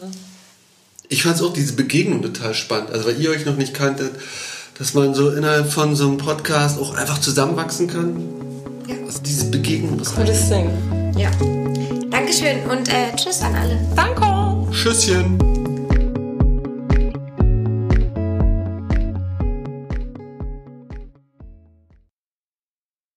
Ich fand auch diese Begegnung total spannend. Also weil ihr euch noch nicht kanntet, dass man so innerhalb von so einem Podcast auch einfach zusammenwachsen kann. Ja. Also diese Begegnung, das reicht. Gutes Ding. Ja. Dankeschön und äh, tschüss an alle. Danke. Tschüsschen.